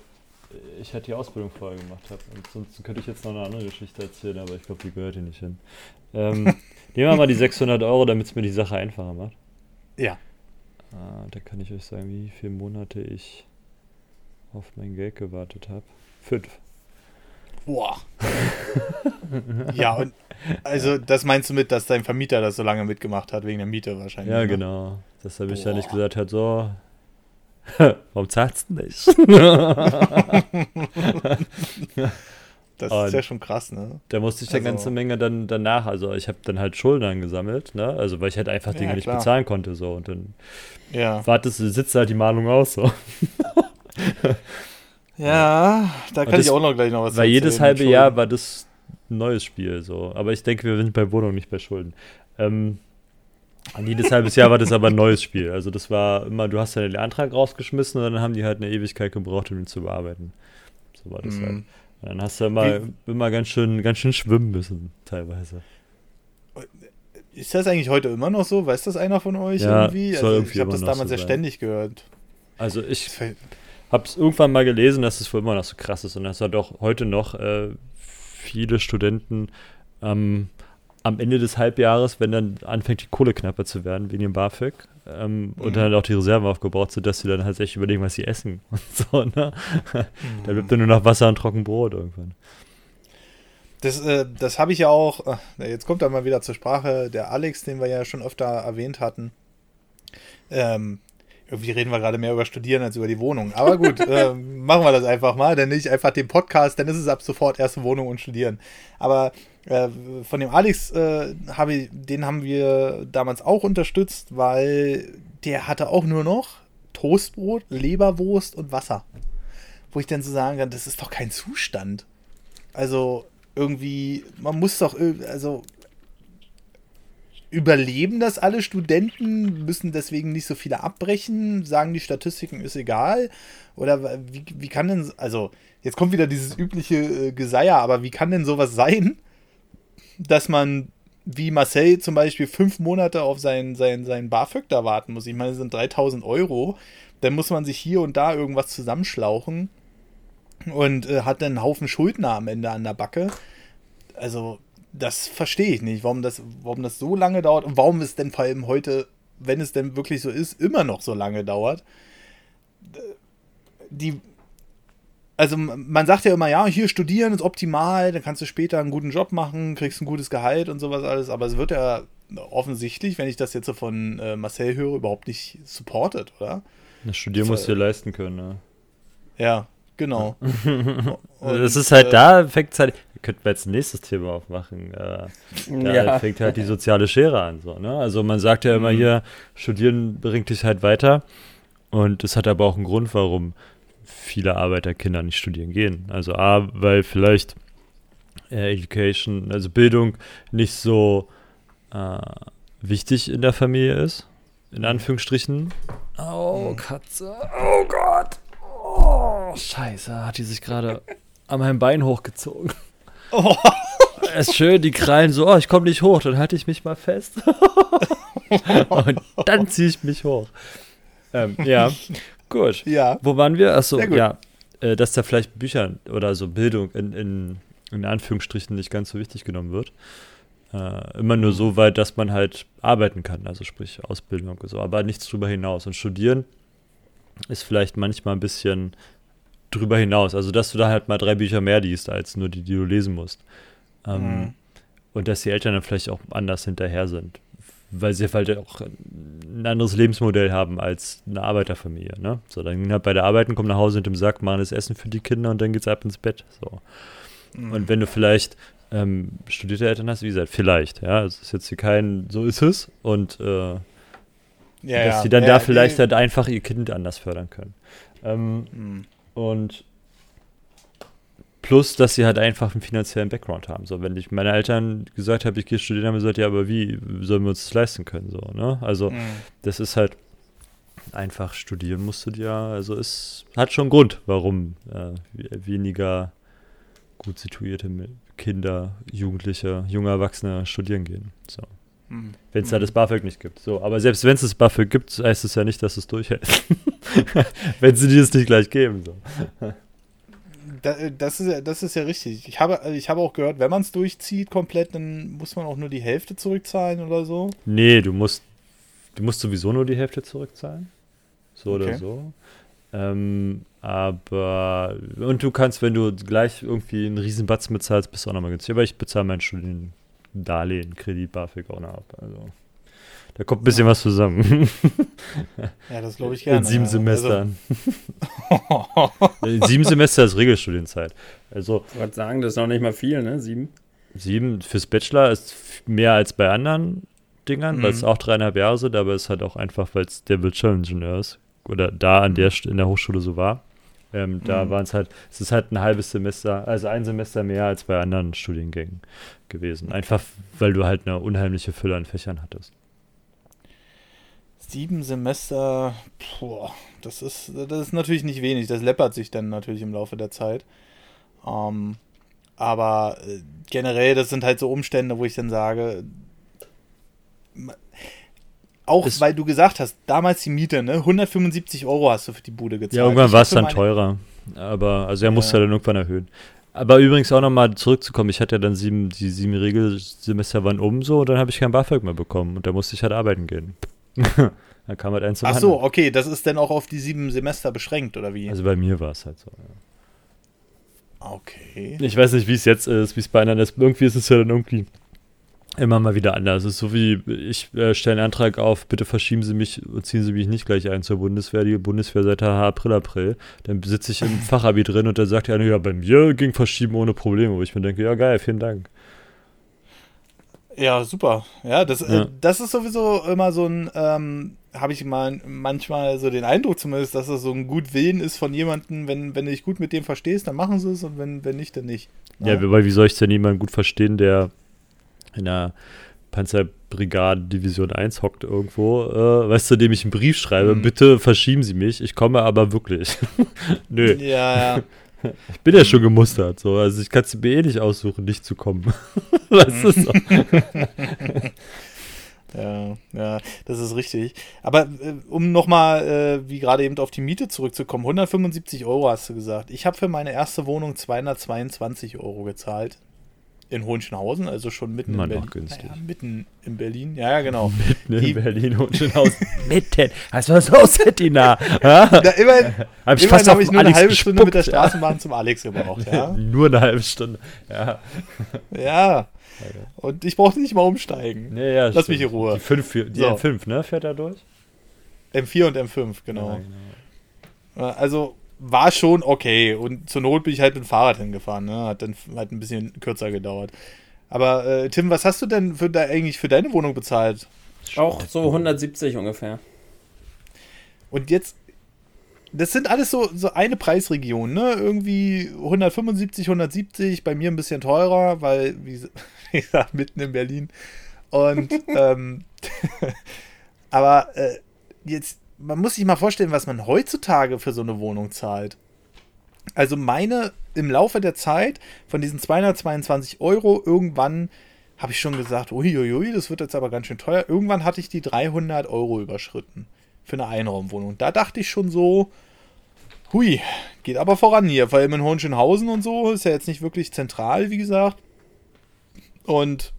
ich halt die Ausbildung vorher gemacht habe. Und sonst könnte ich jetzt noch eine andere Geschichte erzählen, aber ich glaube, die gehört hier nicht hin. Ähm, [LAUGHS] nehmen wir mal die 600 Euro, damit es mir die Sache einfacher macht. Ja. Ah, da kann ich euch sagen, wie viele Monate ich auf mein Geld gewartet habe. Fünf. Boah. [LAUGHS] ja, und also das meinst du mit, dass dein Vermieter das so lange mitgemacht hat, wegen der Miete wahrscheinlich? Ja, ne? genau. Das habe ich ja nicht gesagt, hat so, [LAUGHS] warum zahlst du nicht? [LAUGHS] das und ist ja schon krass, ne? Da musste ich also, eine ganze Menge dann danach, also ich habe dann halt Schulden angesammelt, ne? Also weil ich halt einfach Dinge ja, nicht bezahlen konnte, so. Und dann ja. wartest du, sitzt halt die Mahnung aus, so. [LAUGHS] Ja, da kann das, ich auch noch gleich noch was Weil jedes halbe Jahr war das ein neues Spiel, so. Aber ich denke, wir sind bei Wohnung nicht bei Schulden. Ähm, jedes halbes Jahr war das aber ein neues Spiel. Also das war immer, du hast ja den Antrag rausgeschmissen und dann haben die halt eine Ewigkeit gebraucht, um ihn zu bearbeiten. So war das mm. halt. Und dann hast du immer, immer ganz schön, ganz schön schwimmen müssen, teilweise. Ist das eigentlich heute immer noch so? Weiß das einer von euch ja, irgendwie? Also irgendwie ich habe das damals so ja ständig gehört. Also ich habe es irgendwann mal gelesen, dass es wohl immer noch so krass ist und dass halt auch heute noch äh, viele Studenten ähm, am Ende des Halbjahres, wenn dann anfängt die Kohle knapper zu werden wegen dem BAföG ähm, mhm. und dann halt auch die Reserven aufgebraucht sind, dass sie dann halt echt überlegen, was sie essen [LAUGHS] und so, ne? Mhm. da bleibt dann nur noch Wasser und Trockenbrot irgendwann. Das, äh, das habe ich ja auch, äh, jetzt kommt er mal wieder zur Sprache, der Alex, den wir ja schon öfter erwähnt hatten. Ähm, irgendwie reden wir gerade mehr über Studieren als über die Wohnung. Aber gut, [LAUGHS] äh, machen wir das einfach mal. Denn nicht einfach den Podcast, dann ist es ab sofort erste Wohnung und Studieren. Aber äh, von dem Alex, äh, hab ich, den haben wir damals auch unterstützt, weil der hatte auch nur noch Toastbrot, Leberwurst und Wasser. Wo ich dann so sagen kann, das ist doch kein Zustand. Also irgendwie, man muss doch, also Überleben das alle Studenten? Müssen deswegen nicht so viele abbrechen? Sagen die Statistiken, ist egal? Oder wie, wie kann denn, also jetzt kommt wieder dieses übliche äh, Geseier, aber wie kann denn sowas sein, dass man wie Marcel zum Beispiel fünf Monate auf seinen, seinen, seinen BAföG da warten muss? Ich meine, das sind 3000 Euro. Dann muss man sich hier und da irgendwas zusammenschlauchen und äh, hat dann einen Haufen Schuldner am Ende an der Backe. Also, das verstehe ich nicht, warum das, warum das so lange dauert und warum es denn vor allem heute, wenn es denn wirklich so ist, immer noch so lange dauert. Die, also man sagt ja immer, ja, hier studieren ist optimal, dann kannst du später einen guten Job machen, kriegst ein gutes Gehalt und sowas alles, aber es wird ja offensichtlich, wenn ich das jetzt so von äh, Marcel höre, überhaupt nicht supported, oder? Das Studieren musst du dir leisten können, ne? Ja, genau. [LAUGHS] und, das ist halt, äh, da fängt es halt, könnten wir jetzt ein nächstes Thema aufmachen. Äh, da ja. fängt halt die soziale Schere an. So, ne? Also man sagt ja immer mhm. hier, Studieren bringt dich halt weiter. Und es hat aber auch einen Grund, warum viele Arbeiterkinder nicht studieren gehen. Also A, weil vielleicht äh, Education, also Bildung nicht so äh, wichtig in der Familie ist. In mhm. Anführungsstrichen. Oh, mhm. Katze. Oh Gott. Oh, scheiße, hat die sich gerade an meinem Bein hochgezogen. Oh. ist schön, die krallen so, oh, ich komme nicht hoch, dann halte ich mich mal fest. [LAUGHS] Und dann ziehe ich mich hoch. Ähm, ja, gut. Ja. Wo waren wir? Achso, ja. Äh, dass da vielleicht Bücher oder so Bildung in, in, in Anführungsstrichen nicht ganz so wichtig genommen wird. Äh, immer nur so weit, dass man halt arbeiten kann, also sprich Ausbildung und so, aber nichts drüber hinaus. Und studieren ist vielleicht manchmal ein bisschen drüber hinaus. Also, dass du da halt mal drei Bücher mehr liest, als nur die, die du lesen musst. Ähm, mhm. Und dass die Eltern dann vielleicht auch anders hinterher sind. Weil sie halt auch ein anderes Lebensmodell haben als eine Arbeiterfamilie. Ne? So, dann halt bei der Arbeiten, kommen nach Hause mit dem Sack, machen das Essen für die Kinder und dann geht's ab ins Bett. So. Mhm. Und wenn du vielleicht ähm, studierte Eltern hast, wie gesagt, vielleicht, ja. Es ist jetzt hier kein, so ist es. Und äh, ja, dass sie dann ja, da vielleicht halt einfach ihr Kind anders fördern können. Ähm, mhm. Und plus, dass sie halt einfach einen finanziellen Background haben. So, wenn ich meine Eltern gesagt habe, ich gehe studieren, haben sie gesagt, ja, aber wie sollen wir uns das leisten können? So, ne? Also, mhm. das ist halt einfach studieren musst du dir, also es hat schon Grund, warum äh, weniger gut situierte Kinder, Jugendliche, junge Erwachsene studieren gehen. So. Mhm. Wenn es da das BAföG nicht gibt. So, aber selbst wenn es das BAföG gibt, heißt es ja nicht, dass es durchhält. [LAUGHS] wenn sie dir es nicht gleich geben. So. Das ist, das ist ja richtig. Ich habe, ich habe auch gehört, wenn man es durchzieht komplett, dann muss man auch nur die Hälfte zurückzahlen oder so. Nee, du musst, du musst sowieso nur die Hälfte zurückzahlen. So okay. oder so. Ähm, aber, und du kannst, wenn du gleich irgendwie einen riesen Batzen bezahlst, bist du auch nochmal günstig. Aber ich bezahle mein Studiendarlehen, Kredit, BAföG auch noch ab. Also, da kommt ein bisschen ja. was zusammen. [LAUGHS] Ja, das glaube ich gerne. In sieben ja. Semestern. Also. [LAUGHS] sieben Semester ist Regelstudienzeit. Also, ich wollte sagen, das ist noch nicht mal viel, ne? Sieben? Sieben fürs Bachelor ist mehr als bei anderen Dingern, mhm. weil es auch dreieinhalb Jahre sind, aber es ist halt auch einfach, weil es der Wirtschaftsingenieur ist oder da an der in der Hochschule so war. Ähm, da mhm. waren es halt, es ist halt ein halbes Semester, also ein Semester mehr als bei anderen Studiengängen gewesen. Einfach, weil du halt eine unheimliche Fülle an Fächern hattest. Sieben Semester, boah, das ist, das ist natürlich nicht wenig. Das läppert sich dann natürlich im Laufe der Zeit. Ähm, aber äh, generell, das sind halt so Umstände, wo ich dann sage, auch das weil du gesagt hast, damals die Miete, ne? 175 Euro hast du für die Bude gezahlt. Ja, irgendwann war es dann teurer. Aber, also er musste ja. dann irgendwann erhöhen. Aber übrigens auch nochmal zurückzukommen, ich hatte ja dann sieben, die sieben Regelsemester waren um so und dann habe ich kein BAföG mehr bekommen und da musste ich halt arbeiten gehen. [LAUGHS] dann kam halt eins zum Ach so, okay, das ist dann auch auf die sieben Semester beschränkt, oder wie? Also bei mir war es halt so, ja. Okay. Ich weiß nicht, wie es jetzt ist, wie es bei anderen ist. Irgendwie ist es ja dann irgendwie immer mal wieder anders. Es ist so wie, ich äh, stelle einen Antrag auf, bitte verschieben Sie mich und ziehen Sie mich nicht gleich ein zur Bundeswehr. Die Bundeswehr seit April, April. Dann sitze ich im [LAUGHS] Fachabi drin und da sagt der eine, ja, bei mir ging Verschieben ohne Probleme. Wo ich mir denke, ja, geil, vielen Dank. Ja, super. Ja, das, äh, ja. Äh, das ist sowieso immer so ein, ähm, habe ich mal manchmal so den Eindruck zumindest, dass das so ein gut Willen ist von jemandem, wenn, wenn du dich gut mit dem verstehst, dann machen sie es und wenn, wenn nicht, dann nicht. Ja, ja weil wie soll ich denn jemanden gut verstehen, der in der Panzerbrigade Division 1 hockt irgendwo, äh, weißt du, dem ich einen Brief schreibe, mhm. bitte verschieben Sie mich, ich komme aber wirklich. [LAUGHS] Nö. Ja, ja. Ich bin ja schon gemustert, so. Also ich kann es mir eh nicht aussuchen, nicht zu kommen. [LAUGHS] weißt du so. [LAUGHS] Ja, ja, das ist richtig. Aber äh, um nochmal, äh, wie gerade eben auf die Miete zurückzukommen, 175 Euro hast du gesagt. Ich habe für meine erste Wohnung 222 Euro gezahlt in Hohenschönhausen, also schon mitten Immer in Berlin. günstig. Naja, mitten in Berlin, ja, ja genau. [LAUGHS] Mitten in Berlin, [LAUGHS] Hohenschönhausen. mitten. Das war so city nah. [LAUGHS] Ja, immerhin hab ich immerhin habe ich nur eine halbe gespuckt, Stunde mit der Straßenbahn ja. zum Alex gebraucht. Ja? nur eine halbe Stunde, ja. Ja. Und ich brauchte nicht mal umsteigen. Nee, ja, Lass stimmt. mich in Ruhe. Die, 5, die so. M5, ne? Fährt er durch? M4 und M5, genau. genau. Also, war schon okay. Und zur Not bin ich halt mit dem Fahrrad hingefahren. Ne? Hat dann halt ein bisschen kürzer gedauert. Aber äh, Tim, was hast du denn für da eigentlich für deine Wohnung bezahlt? Auch so 170 ungefähr. Und jetzt, das sind alles so, so eine Preisregion, ne? Irgendwie 175, 170, bei mir ein bisschen teurer, weil, wie gesagt, [LAUGHS] mitten in Berlin. Und, [LAUGHS] ähm, [LAUGHS] aber äh, jetzt man muss sich mal vorstellen, was man heutzutage für so eine Wohnung zahlt. Also meine im Laufe der Zeit von diesen 222 Euro irgendwann habe ich schon gesagt, uiuiui, das wird jetzt aber ganz schön teuer. Irgendwann hatte ich die 300 Euro überschritten für eine Einraumwohnung. Da dachte ich schon so, hui, geht aber voran hier, vor allem in Hohenschönhausen und so, ist ja jetzt nicht wirklich zentral, wie gesagt. Und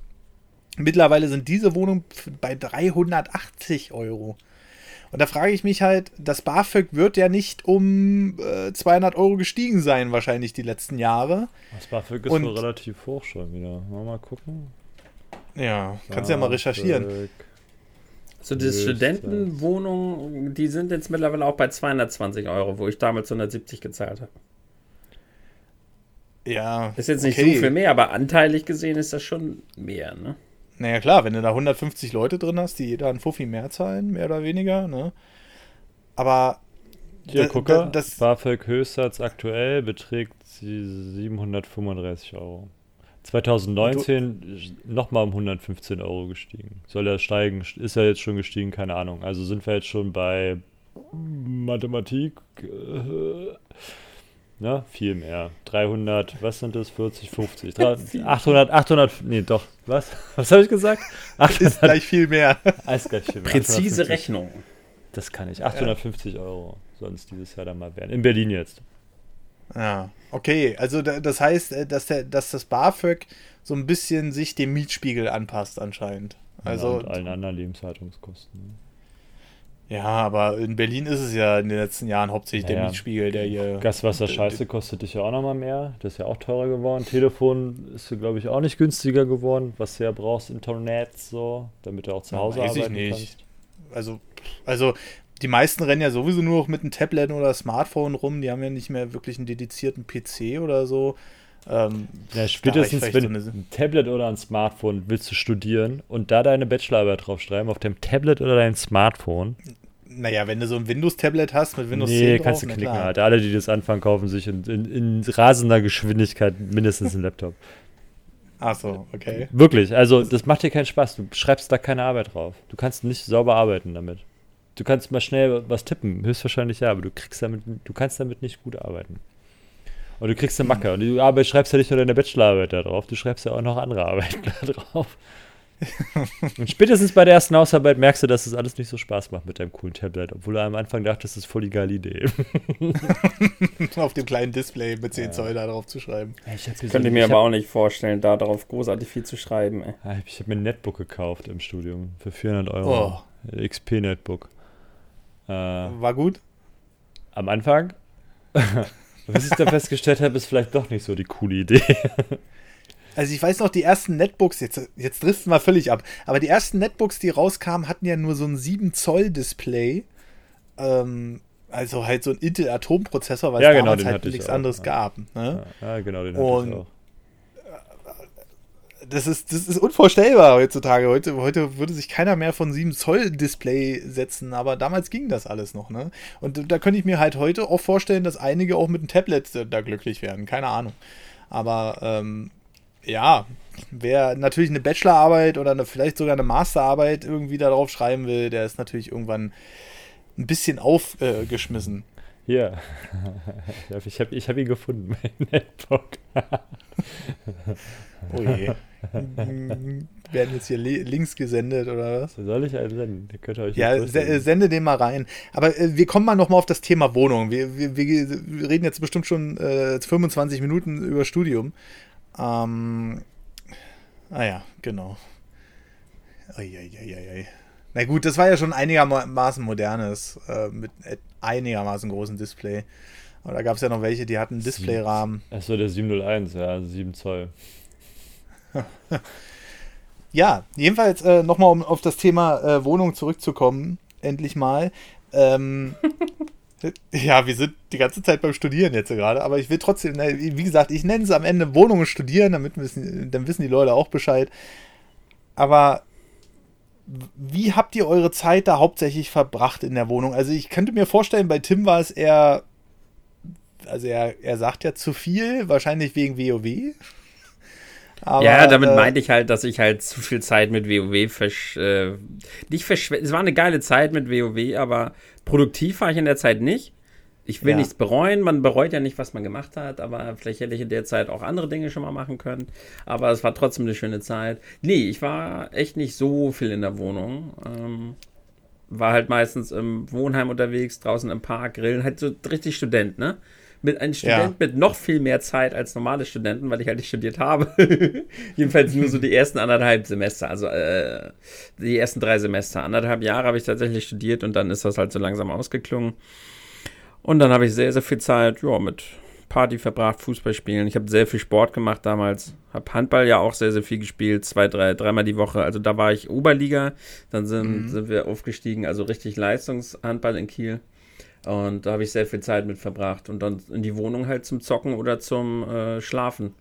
mittlerweile sind diese Wohnungen bei 380 Euro. Und da frage ich mich halt, das BAföG wird ja nicht um äh, 200 Euro gestiegen sein, wahrscheinlich die letzten Jahre. Das BAföG ist Und, wohl relativ hoch schon wieder. Mal, mal gucken. Ja, kannst ja mal recherchieren. So, diese Studentenwohnungen, die sind jetzt mittlerweile auch bei 220 Euro, wo ich damals 170 gezahlt habe. Ja. Ist jetzt nicht okay. so viel mehr, aber anteilig gesehen ist das schon mehr, ne? Naja, klar, wenn du da 150 Leute drin hast, die jeder einen Fuffi mehr zahlen, mehr oder weniger, ne? Aber. Hier, da- gucke, da- das, BAföG Höchstsatz aktuell beträgt sie 735 Euro. 2019 nochmal um 115 Euro gestiegen. Soll er steigen? Ist er jetzt schon gestiegen? Keine Ahnung. Also sind wir jetzt schon bei Mathematik. Äh, na, viel mehr. 300, was sind das? 40, 50, 300, 800, 800, nee, doch, was? [LAUGHS] Was habe ich gesagt? [LAUGHS] ist 800, gleich viel mehr. [LAUGHS] alles gleich viel mehr. Präzise 850. Rechnung. Das kann ich. 850 Euro soll es dieses Jahr dann mal werden. In Berlin jetzt. Ja, okay. Also da, das heißt, äh, dass, der, dass das BAföG so ein bisschen sich dem Mietspiegel anpasst anscheinend. Also, ja, und allen anderen Lebenshaltungskosten. Ja, aber in Berlin ist es ja in den letzten Jahren hauptsächlich der Naja. Mietspiegel, der hier. Gaswasser Scheiße kostet dich ja auch nochmal mehr. Das ist ja auch teurer geworden. Telefon ist, glaube ich, auch nicht günstiger geworden. Was du ja brauchst, Internet so, damit du auch zu Ja, Hause weiß ich arbeiten nicht. kannst. Also, also die meisten rennen ja sowieso nur noch mit einem Tablet oder Smartphone rum. Die haben ja nicht mehr wirklich einen dedizierten PC oder so. Ähm, Ja, spätestens, wenn so ein Tablet oder ein Smartphone willst du studieren und da deine Bachelorarbeit draufschreiben, auf dem Tablet oder dein Smartphone. naja, wenn du so ein Windows-Tablet hast mit Windows nee, 10 kannst du drauf, knicken halt. Alle, die das anfangen, kaufen sich in, in, in rasender Geschwindigkeit mindestens einen Laptop. Ach so, okay. Wirklich, also das macht dir keinen Spaß. Du schreibst da keine Arbeit drauf. Du kannst nicht sauber arbeiten damit. Du kannst mal schnell was tippen, höchstwahrscheinlich ja, aber du kriegst damit, du kannst damit nicht gut arbeiten. Und du kriegst eine Macke. Und du Arbeit, schreibst ja nicht nur deine Bachelorarbeit da drauf, du schreibst ja auch noch andere Arbeiten da drauf. [LAUGHS] Und spätestens bei der ersten Hausarbeit merkst du, dass es alles nicht so Spaß macht mit deinem coolen Tablet, obwohl du am Anfang dachtest, das ist voll die geile Idee. [LAUGHS] Auf dem kleinen Display mit 10 Zoll da drauf zu schreiben. Ich habe Könnte ich mir aber auch nicht vorstellen, da darauf großartig viel zu schreiben, ey. Ah, Ich habe mir ein Netbook gekauft im Studium für 400 Euro. Oh, XP-Netbook. Äh, war gut? am Anfang. [LAUGHS] Was ich da festgestellt habe, ist vielleicht doch nicht so die coole Idee. Also ich weiß noch, die ersten Netbooks, jetzt, jetzt driften wir völlig ab, aber die ersten Netbooks, die rauskamen, hatten ja nur so ein 7 Zoll Display. Ähm, also halt so ein Intel-Atomprozessor, weil Ja, es genau, damals halt nichts auch, anderes ja. gab. Ne? Ja, genau, den hatte Und- ich auch. Das, ist, das ist unvorstellbar heutzutage. Heute, heute würde sich keiner mehr von 7 Zoll Display setzen, aber damals ging das alles noch. Ne? Und da könnte ich mir halt heute auch vorstellen, dass einige auch mit einem Tablet da glücklich werden. Keine Ahnung. Aber ähm, ja, wer natürlich eine Bachelorarbeit oder eine, vielleicht sogar eine Masterarbeit irgendwie darauf schreiben will, der ist natürlich irgendwann ein bisschen aufgeschmissen. Hier. [LAUGHS] ich habe ich hab ihn gefunden, mein [LAUGHS] Netbook. oh je. [LAUGHS] Werden jetzt hier li- Links gesendet oder was? Soll ich einen senden? Den könnt ihr euch Ja, se sende den mal rein. Aber äh, wir kommen mal nochmal auf das Thema Wohnung. Wir, wir, wir reden jetzt bestimmt schon äh, 25 Minuten über Studium. Ähm, ah ja, genau. Eieieiei. Na gut, das war ja schon einigermaßen modernes, äh, mit einigermaßen großem Display. Aber da gab es ja noch welche, die hatten einen Displayrahmen. Achso, der 701, ja, 7 Zoll. [LAUGHS] Ja, jedenfalls äh, nochmal, um auf das Thema äh, Wohnung zurückzukommen, endlich mal. Ähm, [LAUGHS] ja, wir sind die ganze Zeit beim Studieren jetzt gerade, aber ich will trotzdem, wie gesagt, ich nenne es am Ende Wohnungen studieren, damit wissen, dann wissen die Leute auch Bescheid. Aber wie habt ihr eure Zeit da hauptsächlich verbracht in der Wohnung? Also ich könnte mir vorstellen, bei Tim war es eher, also er, er sagt ja zu viel, wahrscheinlich wegen WoW. Aber, ja, damit äh, meinte ich halt, dass ich halt zu viel Zeit mit WoW versch äh, nicht verschwendet. Es war eine geile Zeit mit WoW, aber produktiv war ich in der Zeit nicht. Ich will Ja. nichts bereuen. Man bereut ja nicht, was man gemacht hat, aber vielleicht hätte ich in der Zeit auch andere Dinge schon mal machen können. Aber es war trotzdem eine schöne Zeit. Nee, ich war echt nicht so viel in der Wohnung. Ähm, war halt meistens im Wohnheim unterwegs, draußen im Park, grillen, halt so richtig Student, ne? Mit einem Student mit noch viel mehr Zeit als normale Studenten, weil ich halt nicht studiert habe. [LAUGHS] Jedenfalls nur so die ersten anderthalb Semester, also äh, die ersten drei Semester. Anderthalb Jahre habe ich tatsächlich studiert und dann ist das halt so langsam ausgeklungen. Und dann habe ich sehr, sehr viel Zeit, ja, mit Party verbracht, Fußball spielen. Ich habe sehr viel Sport gemacht damals. Habe Handball ja auch sehr, sehr viel gespielt, zwei, drei, dreimal die Woche. Also da war ich Oberliga. Dann sind, Mhm. sind wir aufgestiegen, also richtig Leistungshandball in Kiel. Und da habe ich sehr viel Zeit mit verbracht. Und dann in die Wohnung halt zum Zocken oder zum äh, Schlafen.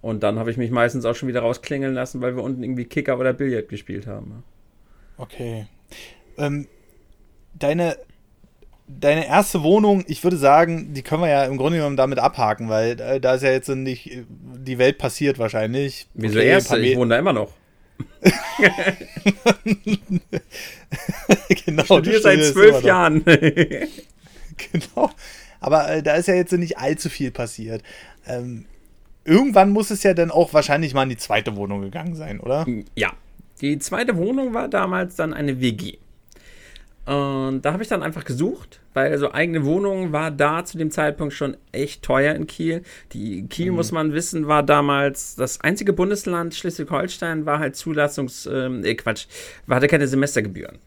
Und dann habe ich mich meistens auch schon wieder rausklingeln lassen, weil wir unten irgendwie Kicker oder Billard gespielt haben. Okay. Ähm, deine, deine erste Wohnung, ich würde sagen, die können wir ja im Grunde genommen damit abhaken, weil äh, da ist ja jetzt nicht die Welt passiert wahrscheinlich. Wieso okay, erste? Ich wohne da immer noch. [LAUGHS] genau. Ich studiere seit zwölf Jahren. [LAUGHS] [LAUGHS] genau. Aber äh, da ist ja jetzt nicht allzu viel passiert. Ähm, irgendwann muss es ja dann auch wahrscheinlich mal in die zweite Wohnung gegangen sein, oder? Ja. Die zweite Wohnung war damals dann eine WG. Und da habe ich dann einfach gesucht, weil so eigene Wohnung war da zu dem Zeitpunkt schon echt teuer in Kiel. Die Kiel, mhm. muss man wissen, war damals das einzige Bundesland, Schleswig-Holstein, war halt Zulassungs, ähm, äh, Quatsch, hatte keine Semestergebühren.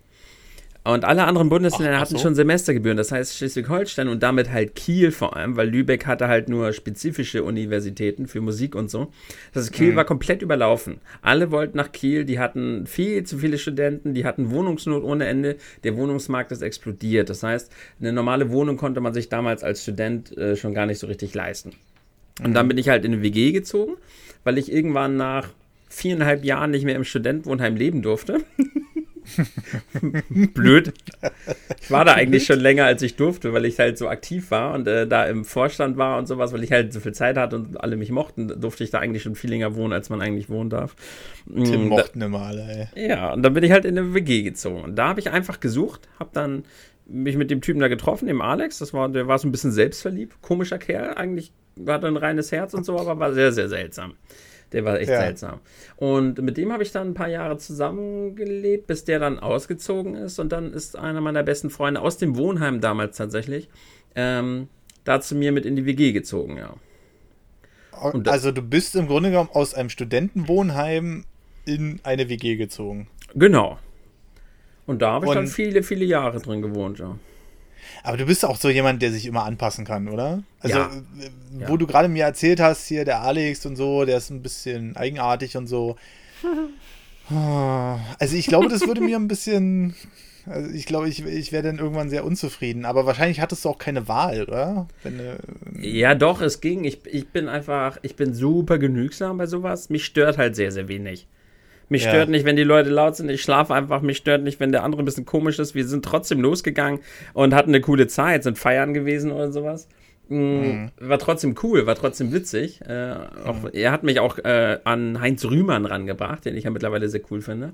Und alle anderen Bundesländer ach, ach so. hatten schon Semestergebühren. Das heißt, Schleswig-Holstein und damit halt Kiel vor allem, weil Lübeck hatte halt nur spezifische Universitäten für Musik und so. Das heißt, Kiel mhm. war komplett überlaufen. Alle wollten nach Kiel, die hatten viel zu viele Studenten, die hatten Wohnungsnot ohne Ende. Der Wohnungsmarkt ist explodiert. Das heißt, eine normale Wohnung konnte man sich damals als Student äh, schon gar nicht so richtig leisten. Und dann mhm. bin ich halt in eine WG gezogen, weil ich irgendwann nach viereinhalb Jahren nicht mehr im Studentenwohnheim leben durfte. [LAUGHS] [LAUGHS] Blöd. Ich war da eigentlich schon länger, als ich durfte, weil ich halt so aktiv war und äh, da im Vorstand war und sowas, weil ich halt so viel Zeit hatte und alle mich mochten, durfte ich da eigentlich schon viel länger wohnen, als man eigentlich wohnen darf. Tim mm, mochten immer alle, ey. Ja, und dann bin ich halt in eine WG gezogen. Und da habe ich einfach gesucht, habe dann mich mit dem Typen da getroffen, dem Alex. Das war, der war so ein bisschen selbstverliebt, komischer Kerl. Eigentlich war er ein reines Herz und so, aber war sehr, sehr seltsam. Der war echt ja. seltsam. Und mit dem habe ich dann ein paar Jahre zusammengelebt, bis der dann ausgezogen ist. Und dann ist einer meiner besten Freunde aus dem Wohnheim damals tatsächlich ähm, da zu mir mit in die WG gezogen, ja. Und also du bist im Grunde genommen aus einem Studentenwohnheim in eine WG gezogen. Genau. Und da habe ich dann viele, viele Jahre drin gewohnt, ja. Aber du bist auch so jemand, der sich immer anpassen kann, oder? Also, ja. Äh, wo ja. du gerade mir erzählt hast, hier der Alex und so, der ist ein bisschen eigenartig und so. [LAUGHS] Also, ich glaube, das würde mir ein bisschen. Also ich glaube, ich, ich wäre dann irgendwann sehr unzufrieden. Aber wahrscheinlich hattest du auch keine Wahl, oder? Wenn, äh, ja, doch, es ging. Ich, ich bin einfach, ich bin super genügsam bei sowas. Mich stört halt sehr, sehr wenig. Mich ja. stört nicht, wenn die Leute laut sind. Ich schlafe einfach. Mich stört nicht, wenn der andere ein bisschen komisch ist. Wir sind trotzdem losgegangen und hatten eine coole Zeit, sind feiern gewesen oder sowas. Mm, mhm. War trotzdem cool, war trotzdem witzig. Äh, auch, mhm. Er hat mich auch äh, an Heinz Rühmann rangebracht, den ich ja mittlerweile sehr cool finde.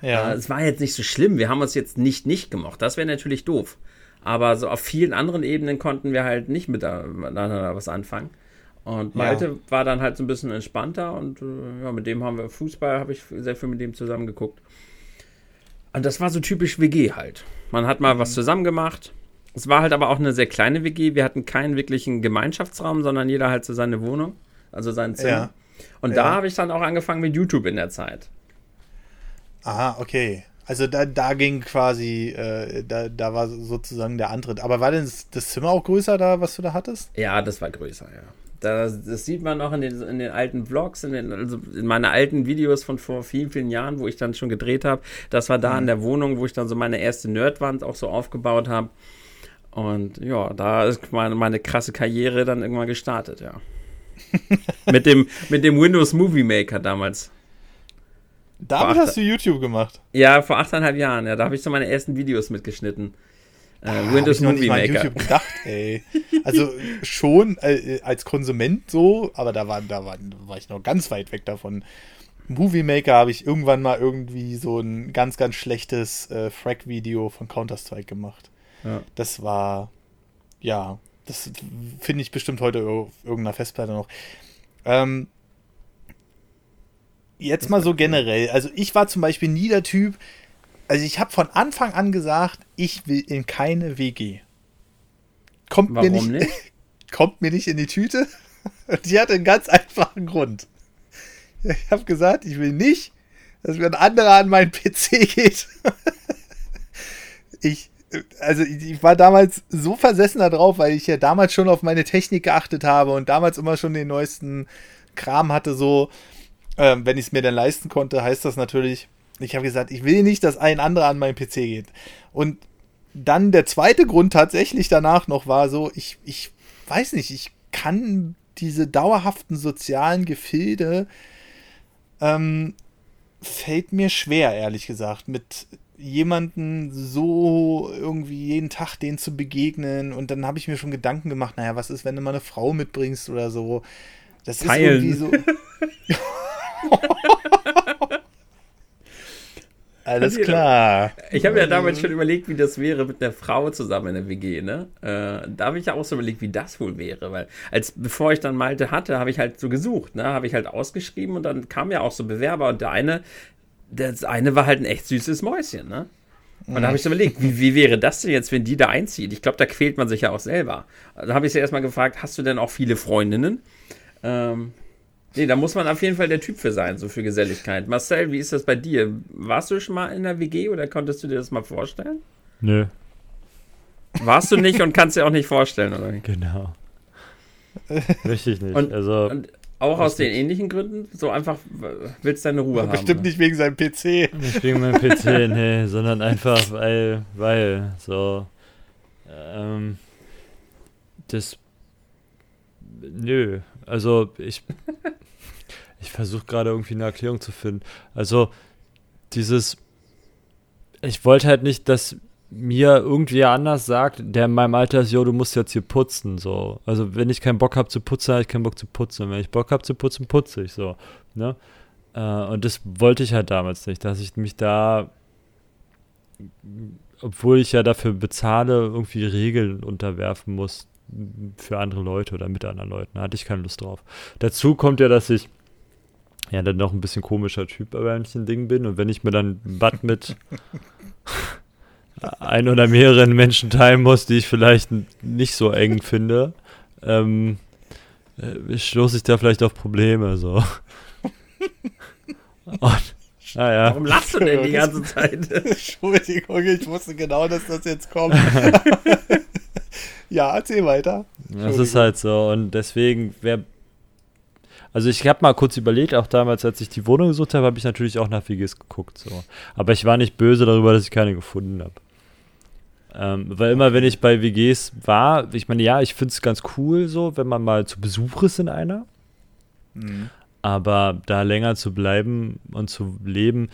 Ja. Äh, es war jetzt nicht so schlimm. Wir haben uns jetzt nicht nicht gemocht. Das wäre natürlich doof. Aber so auf vielen anderen Ebenen konnten wir halt nicht miteinander was anfangen. Und Malte ja. war dann halt so ein bisschen entspannter und äh, ja, mit dem haben wir Fußball, habe ich sehr viel mit dem zusammen geguckt. Und das war so typisch WG halt. Man hat mal mhm. was zusammen gemacht. Es war halt aber auch eine sehr kleine WG. Wir hatten keinen wirklichen Gemeinschaftsraum, sondern jeder halt so seine Wohnung, also sein Zimmer. Ja. Und ja. da habe ich dann auch angefangen mit YouTube in der Zeit. Aha, okay. Also da, da ging quasi, äh, da, da war sozusagen der Antritt. Aber war denn das, das Zimmer auch größer da, was du da hattest? Ja, das war größer, ja. Das, das, sieht man noch in den, in den alten Vlogs, in, den, also in meinen alten Videos von vor vielen, vielen Jahren, wo ich dann schon gedreht habe. Das war da mhm. in der Wohnung, wo ich dann so meine erste Nerdwand auch so aufgebaut habe. Und ja, da ist meine, meine krasse Karriere dann irgendwann gestartet, ja. [LAUGHS] mit, dem, mit dem Windows Movie Maker damals. Damit hast du YouTube gemacht? Ja, vor achteinhalb Jahren, ja. Da habe ich so meine ersten Videos mitgeschnitten. Äh, Windows Movie nicht Maker. YouTube gedacht, ey. Also schon äh, als Konsument so, aber da war, da war, war ich noch ganz weit weg davon. Movie Maker habe ich irgendwann mal irgendwie so ein ganz, ganz schlechtes äh, Frack-Video von Counter-Strike gemacht. Ja. Das war, ja, das finde ich bestimmt heute auf irgendeiner Festplatte noch. Ähm, jetzt mal so generell. Also ich war zum Beispiel nie der Typ, also ich habe von Anfang an gesagt, ich will in keine WG. Kommt Warum mir nicht, nicht? [LAUGHS] kommt mir nicht in die Tüte. Und [LAUGHS] die hatte einen ganz einfachen Grund. Ich habe gesagt, ich will nicht, dass mir ein anderer an meinen PC [LAUGHS] geht. ich, also ich war damals so versessen darauf, weil ich ja damals schon auf meine Technik geachtet habe und damals immer schon den neuesten Kram hatte, so, ähm, wenn ich es mir dann leisten konnte, heißt das natürlich, ich habe gesagt, ich will nicht, dass ein anderer an meinen PC geht. Und dann der zweite Grund tatsächlich danach noch war so, ich, ich weiß nicht, ich kann diese dauerhaften sozialen Gefilde ähm, fällt mir schwer, ehrlich gesagt, mit jemanden so irgendwie jeden Tag den zu begegnen und dann habe ich mir schon Gedanken gemacht, naja, was ist, wenn du mal eine Frau mitbringst oder so. Das Teilen. ist irgendwie so. [LAUGHS] [LAUGHS] Alles klar. Ich habe ja damals schon überlegt, wie das wäre mit einer Frau zusammen in der WG, ne? Äh, da habe ich ja auch so überlegt, wie das wohl wäre, weil als bevor ich dann Malte hatte, habe ich halt so gesucht, ne? Habe ich halt ausgeschrieben und dann kamen ja auch so Bewerber und der eine, das eine war halt ein echt süßes Mäuschen, ne? Und da habe ich so überlegt, wie, wie wäre das denn jetzt, wenn die da einzieht? Ich glaube, da quält man sich ja auch selber. Da habe ich sie erstmal gefragt, hast du denn auch viele Freundinnen? Ähm, Nee, da muss man auf jeden Fall der Typ für sein, so für Geselligkeit. Marcel, wie ist das bei dir? Warst du schon mal in der WG oder konntest du dir das mal vorstellen? Nö. Warst du nicht und kannst dir auch nicht vorstellen, oder? Genau. [LAUGHS] Richtig nicht. Und, also, und auch aus den ähnlichen Gründen? So einfach willst deine Ruhe haben. Bestimmt ne? nicht wegen seinem PC. nicht wegen meinem PC, [LAUGHS] nee, sondern einfach, weil, weil, so, ähm, das, nö, also ich, [LAUGHS] ich versuche gerade irgendwie eine Erklärung zu finden. Also dieses, ich wollte halt nicht, dass mir irgendwie anders sagt, der in meinem Alter ist, jo, du musst jetzt hier putzen, so. Also wenn ich keinen Bock habe zu putzen, habe ich keinen Bock zu putzen. Und wenn ich Bock habe zu putzen, putze ich, so. Ne? Äh, und das wollte ich halt damals nicht, dass ich mich da, obwohl ich ja dafür bezahle, irgendwie Regeln unterwerfen muss für andere Leute oder mit anderen Leuten. Da hatte ich keine Lust drauf. Dazu kommt ja, dass ich ja dann noch ein bisschen komischer Typ bei manchen Dingen bin und wenn ich mir dann ein Bad mit [LAUGHS] ein oder mehreren Menschen teilen muss, die ich vielleicht nicht so eng finde, ähm, äh, stoße ich da vielleicht auf Probleme. So. [LAUGHS] Und, naja. Warum lachst du denn die ganze Zeit? [LAUGHS] Entschuldigung, ich wusste genau, dass das jetzt kommt. ja, erzähl weiter. Das ist halt so. Und deswegen wäre. Also ich habe mal kurz überlegt, auch damals, als ich die Wohnung gesucht habe, habe ich natürlich auch nach WGs geguckt. So. Aber ich war nicht böse darüber, dass ich keine gefunden habe. Ähm, weil immer, wenn ich bei WGs war, ich meine, ja, ich finde es ganz cool so, wenn man mal zu Besuch ist in einer. Mhm. Aber da länger zu bleiben und zu leben,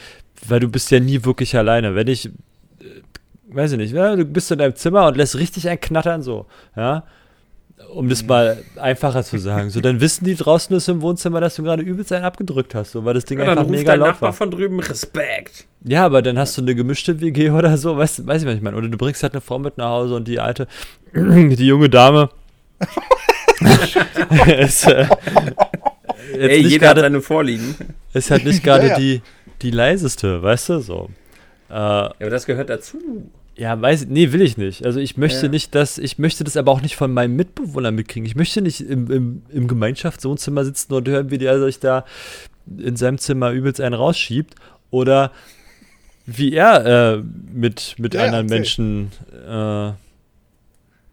weil du bist ja nie wirklich alleine. Wenn ich, äh, weiß ich nicht, ja, du bist in deinem Zimmer und lässt richtig ein Knattern so, ja, um das mal einfacher zu sagen. So, dann wissen die draußen ist im Wohnzimmer, dass du gerade übelst einen abgedrückt hast, so, weil das Ding Ja, dann einfach ruft mega dein laut Nachbar war. von drüben Respekt. Ja, aber dann hast du eine gemischte WG oder so, weißt, weiß ich, was ich meine. Oder du bringst halt eine Frau mit nach Hause und die alte, [CLEARS THROAT] die junge Dame [LAUGHS] ist, äh, jetzt Ey, jeder hat gerade, seine Vorlieben. ist halt nicht gerade [LAUGHS] Ja, ja. die, die leiseste, weißt du, so. Äh, Ja, aber das gehört dazu. Ja, weiß nee, will ich nicht. Also ich möchte Ja. nicht, dass, ich möchte das aber auch nicht von meinem Mitbewohner mitkriegen. Ich möchte nicht im, im, im Gemeinschaftswohnzimmer sitzen und hören, wie der sich da in seinem Zimmer übelst einen rausschiebt. Oder wie er äh, mit, mit Ja, anderen. Menschen äh,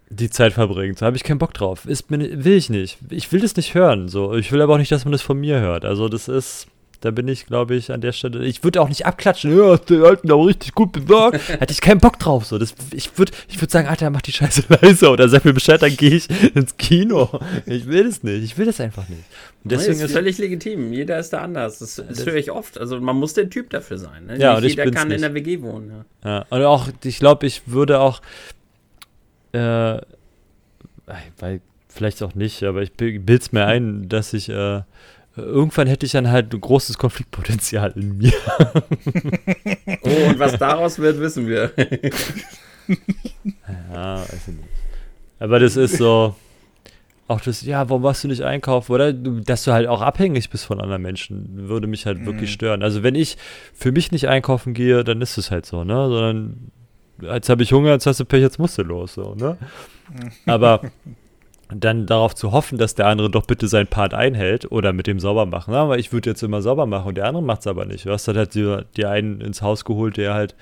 die Zeit verbringt. Da habe ich keinen Bock drauf. Ist will ich nicht. Ich will das nicht hören. So. Ich will aber auch nicht, dass man das von mir hört. Also das ist, da bin ich, glaube ich, an der Stelle. Ich würde auch nicht abklatschen. Ja, hast den Alten aber richtig gut besorgt. [LAUGHS] Hätte ich keinen Bock drauf. So. Das, ich würde ich würd sagen, Alter, mach die Scheiße [LAUGHS] leise oder sag mir Bescheid, dann gehe ich ins Kino. Ich will das nicht. Ich will das einfach nicht. Und Deswegen deswegen ist völlig legitim. Jeder ist da anders. Das, das Das- höre ich oft. Also man muss der Typ dafür sein. Ne? Ja, Nicht jeder kann in nicht. der WG wohnen. Ja. Ja, und auch, ich glaube, ich würde auch, äh, weil, vielleicht auch nicht, aber ich bild's mir ein, dass ich, äh, irgendwann hätte ich dann halt ein großes Konfliktpotenzial in mir. [LAUGHS] Oh, und was daraus wird, wissen wir. [LAUGHS] Ja, weiß ich nicht. Aber das ist so, auch das, ja, warum machst du nicht einkaufen? Oder dass du halt auch abhängig bist von anderen Menschen, würde mich halt wirklich Mhm. stören. Also wenn ich für mich nicht einkaufen gehe, dann ist es halt so, ne? Sondern jetzt habe ich Hunger, jetzt hast du Pech, jetzt musst du los, so, ne? Aber [LAUGHS] dann darauf zu hoffen, dass der andere doch bitte seinen Part einhält oder mit dem sauber machen. Aber ich würde jetzt immer sauber machen und der andere macht es aber nicht. Du hast dann halt dir, dir einen ins Haus geholt, der halt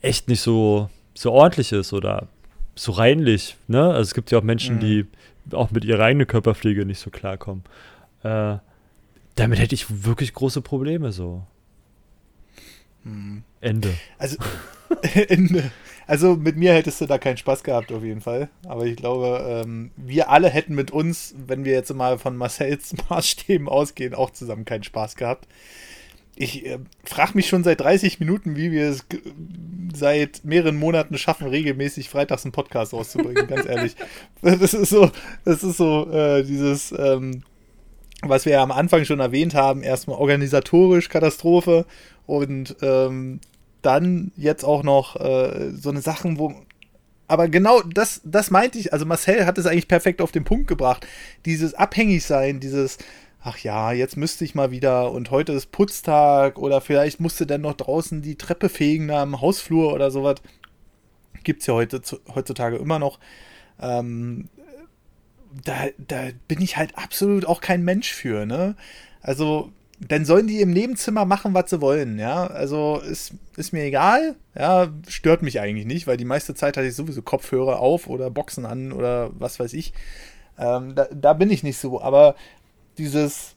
echt nicht so, so ordentlich ist oder so reinlich. Ne? Also es gibt ja auch Menschen, Mhm. die auch mit ihrer eigenen Körperpflege nicht so klarkommen. Äh, damit hätte ich wirklich große Probleme so. Hm. Ende. Also, [LAUGHS] [LAUGHS] Ende. Also mit mir hättest du da keinen Spaß gehabt, auf jeden Fall. Aber ich glaube, ähm, wir alle hätten mit uns, wenn wir jetzt mal von Marcells [LAUGHS] Maßstäben ausgehen, auch zusammen keinen Spaß gehabt. Ich äh, frage mich schon seit 30 Minuten, wie wir es seit mehreren Monaten schaffen, regelmäßig freitags einen Podcast rauszubringen, ganz ehrlich. [LAUGHS] Das ist so, das ist so äh, dieses, ähm, was wir ja am Anfang schon erwähnt haben, erstmal organisatorisch Katastrophe und ähm, dann jetzt auch noch äh, so eine Sachen, wo. Aber genau das, das meinte ich. Also Marcel hat es eigentlich perfekt auf den Punkt gebracht. Dieses Abhängigsein, dieses, ach ja, jetzt müsste ich mal wieder und heute ist Putztag oder vielleicht musste dann noch draußen die Treppe fegen da im Hausflur oder sowas. Gibt es ja heute, heutzutage immer noch. Ähm, da, da bin ich halt absolut auch kein Mensch für, ne? Also, dann sollen die im Nebenzimmer machen, was sie wollen, ja. Also ist, ist mir egal, ja, stört mich eigentlich nicht, weil die meiste Zeit hatte ich sowieso Kopfhörer auf oder Boxen an oder was weiß ich. Ähm, da, da bin ich nicht so, aber dieses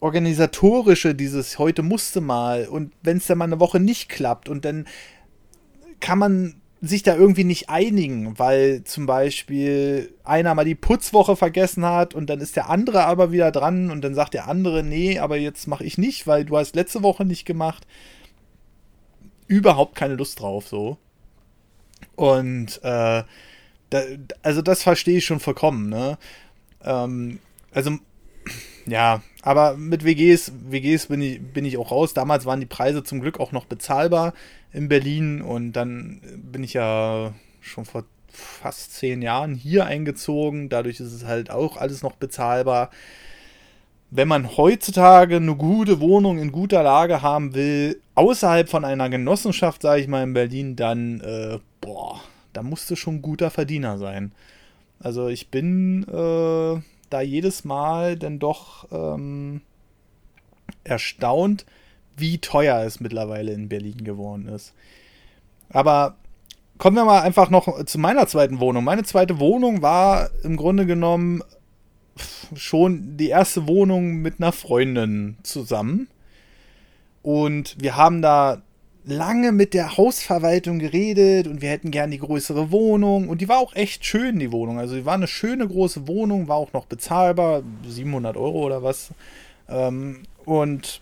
organisatorische, dieses heute musste mal und wenn es dann mal eine Woche nicht klappt und dann kann man sich da irgendwie nicht einigen, weil zum Beispiel einer mal die Putzwoche vergessen hat und dann ist der andere aber wieder dran und dann sagt der andere, nee, aber jetzt mache ich nicht, weil du hast letzte Woche nicht gemacht. Überhaupt keine Lust drauf, so. Und äh, da, also das verstehe ich schon vollkommen, ne? Ähm, also ja, aber mit WGs, WGs bin ich, bin ich auch raus. Damals waren die Preise zum Glück auch noch bezahlbar in Berlin und dann bin ich ja schon vor fast zehn Jahren hier eingezogen. Dadurch ist es halt auch alles noch bezahlbar. Wenn man heutzutage eine gute Wohnung in guter Lage haben will, außerhalb von einer Genossenschaft, sage ich mal in Berlin, dann, äh, boah, da musst du schon ein guter Verdiener sein. Also ich bin äh, da jedes Mal dann doch ähm, erstaunt, wie teuer es mittlerweile in Berlin geworden ist. Aber kommen wir mal einfach noch zu meiner zweiten Wohnung. Meine zweite Wohnung war im Grunde genommen schon die erste Wohnung mit einer Freundin zusammen. Und wir haben da lange mit der Hausverwaltung geredet und wir hätten gern die größere Wohnung. Und die war auch echt schön, die Wohnung. Also, die war eine schöne große Wohnung, war auch noch bezahlbar, 700 Euro oder was. Ähm, und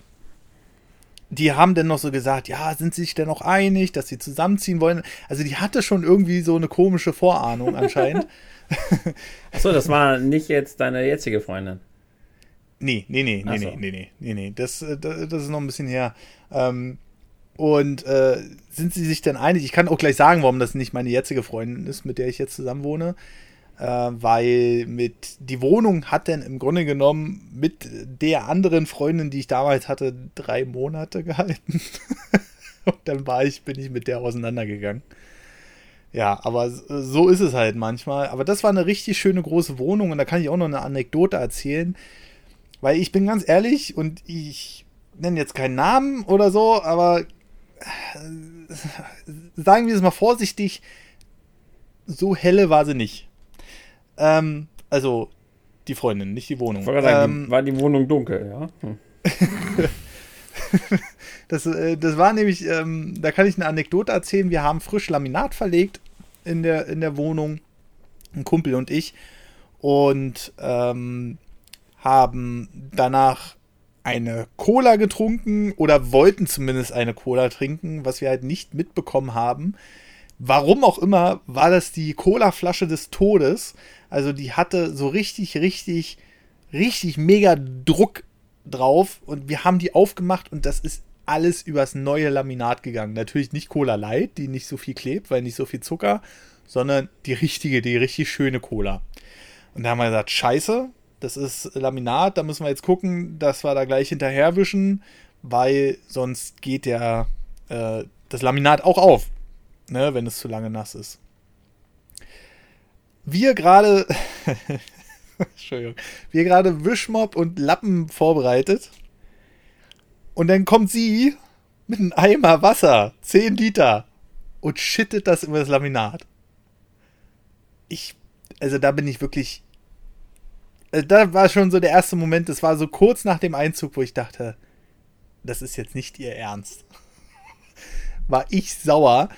die haben dann noch so gesagt, ja, sind sie sich denn noch einig, dass sie zusammenziehen wollen? Also, die hatte schon irgendwie so eine komische Vorahnung anscheinend. [LAUGHS] [LAUGHS] Achso, das war nicht jetzt deine jetzige Freundin. Nee, nee, nee, nee, so. nee, nee, nee, nee, das, äh, das, das ist noch ein bisschen her. Ähm, und äh, sind sie sich denn einig? Ich kann auch gleich sagen, warum das nicht meine jetzige Freundin ist, mit der ich jetzt zusammen wohne. Äh, weil mit die Wohnung hat dann im Grunde genommen mit der anderen Freundin, die ich damals hatte, drei Monate gehalten. [LAUGHS] Und dann war ich, bin ich mit der auseinandergegangen. Ja, aber so ist es halt manchmal. Aber das war eine richtig schöne große Wohnung und da kann ich auch noch eine Anekdote erzählen. Weil ich bin ganz ehrlich und ich nenne jetzt keinen Namen oder so, aber sagen wir es mal vorsichtig, so helle war sie nicht. Ähm, also die Freundin, nicht die Wohnung. Ich sagen, ähm, war die Wohnung dunkel, ja. Hm. [LAUGHS] das, äh, das war nämlich, ähm, da kann ich eine Anekdote erzählen. Wir haben frisch Laminat verlegt in der, in der Wohnung, ein Kumpel und ich, und ähm, haben danach eine Cola getrunken oder wollten zumindest eine Cola trinken, was wir halt nicht mitbekommen haben. Warum auch immer, war das die Cola-Flasche des Todes. Also die hatte so richtig, richtig, richtig mega Druck drauf und wir haben die aufgemacht und das ist alles übers neue Laminat gegangen. Natürlich nicht Cola Light, die nicht so viel klebt, weil nicht so viel Zucker, sondern die richtige, die richtig schöne Cola. Und da haben wir gesagt, scheiße, das ist Laminat, da müssen wir jetzt gucken, dass wir da gleich hinterherwischen, weil sonst geht der, äh, das Laminat auch auf, ne, wenn es zu lange nass ist. Wir gerade, [LAUGHS] Entschuldigung, wir gerade Wischmopp und Lappen vorbereitet und dann kommt sie mit einem Eimer Wasser, 10 Liter, und schüttet das über das Laminat. Ich, also da bin ich wirklich da war schon so der erste Moment, das war so kurz nach dem Einzug, wo ich dachte, das ist jetzt nicht ihr Ernst. [LAUGHS] war ich sauer,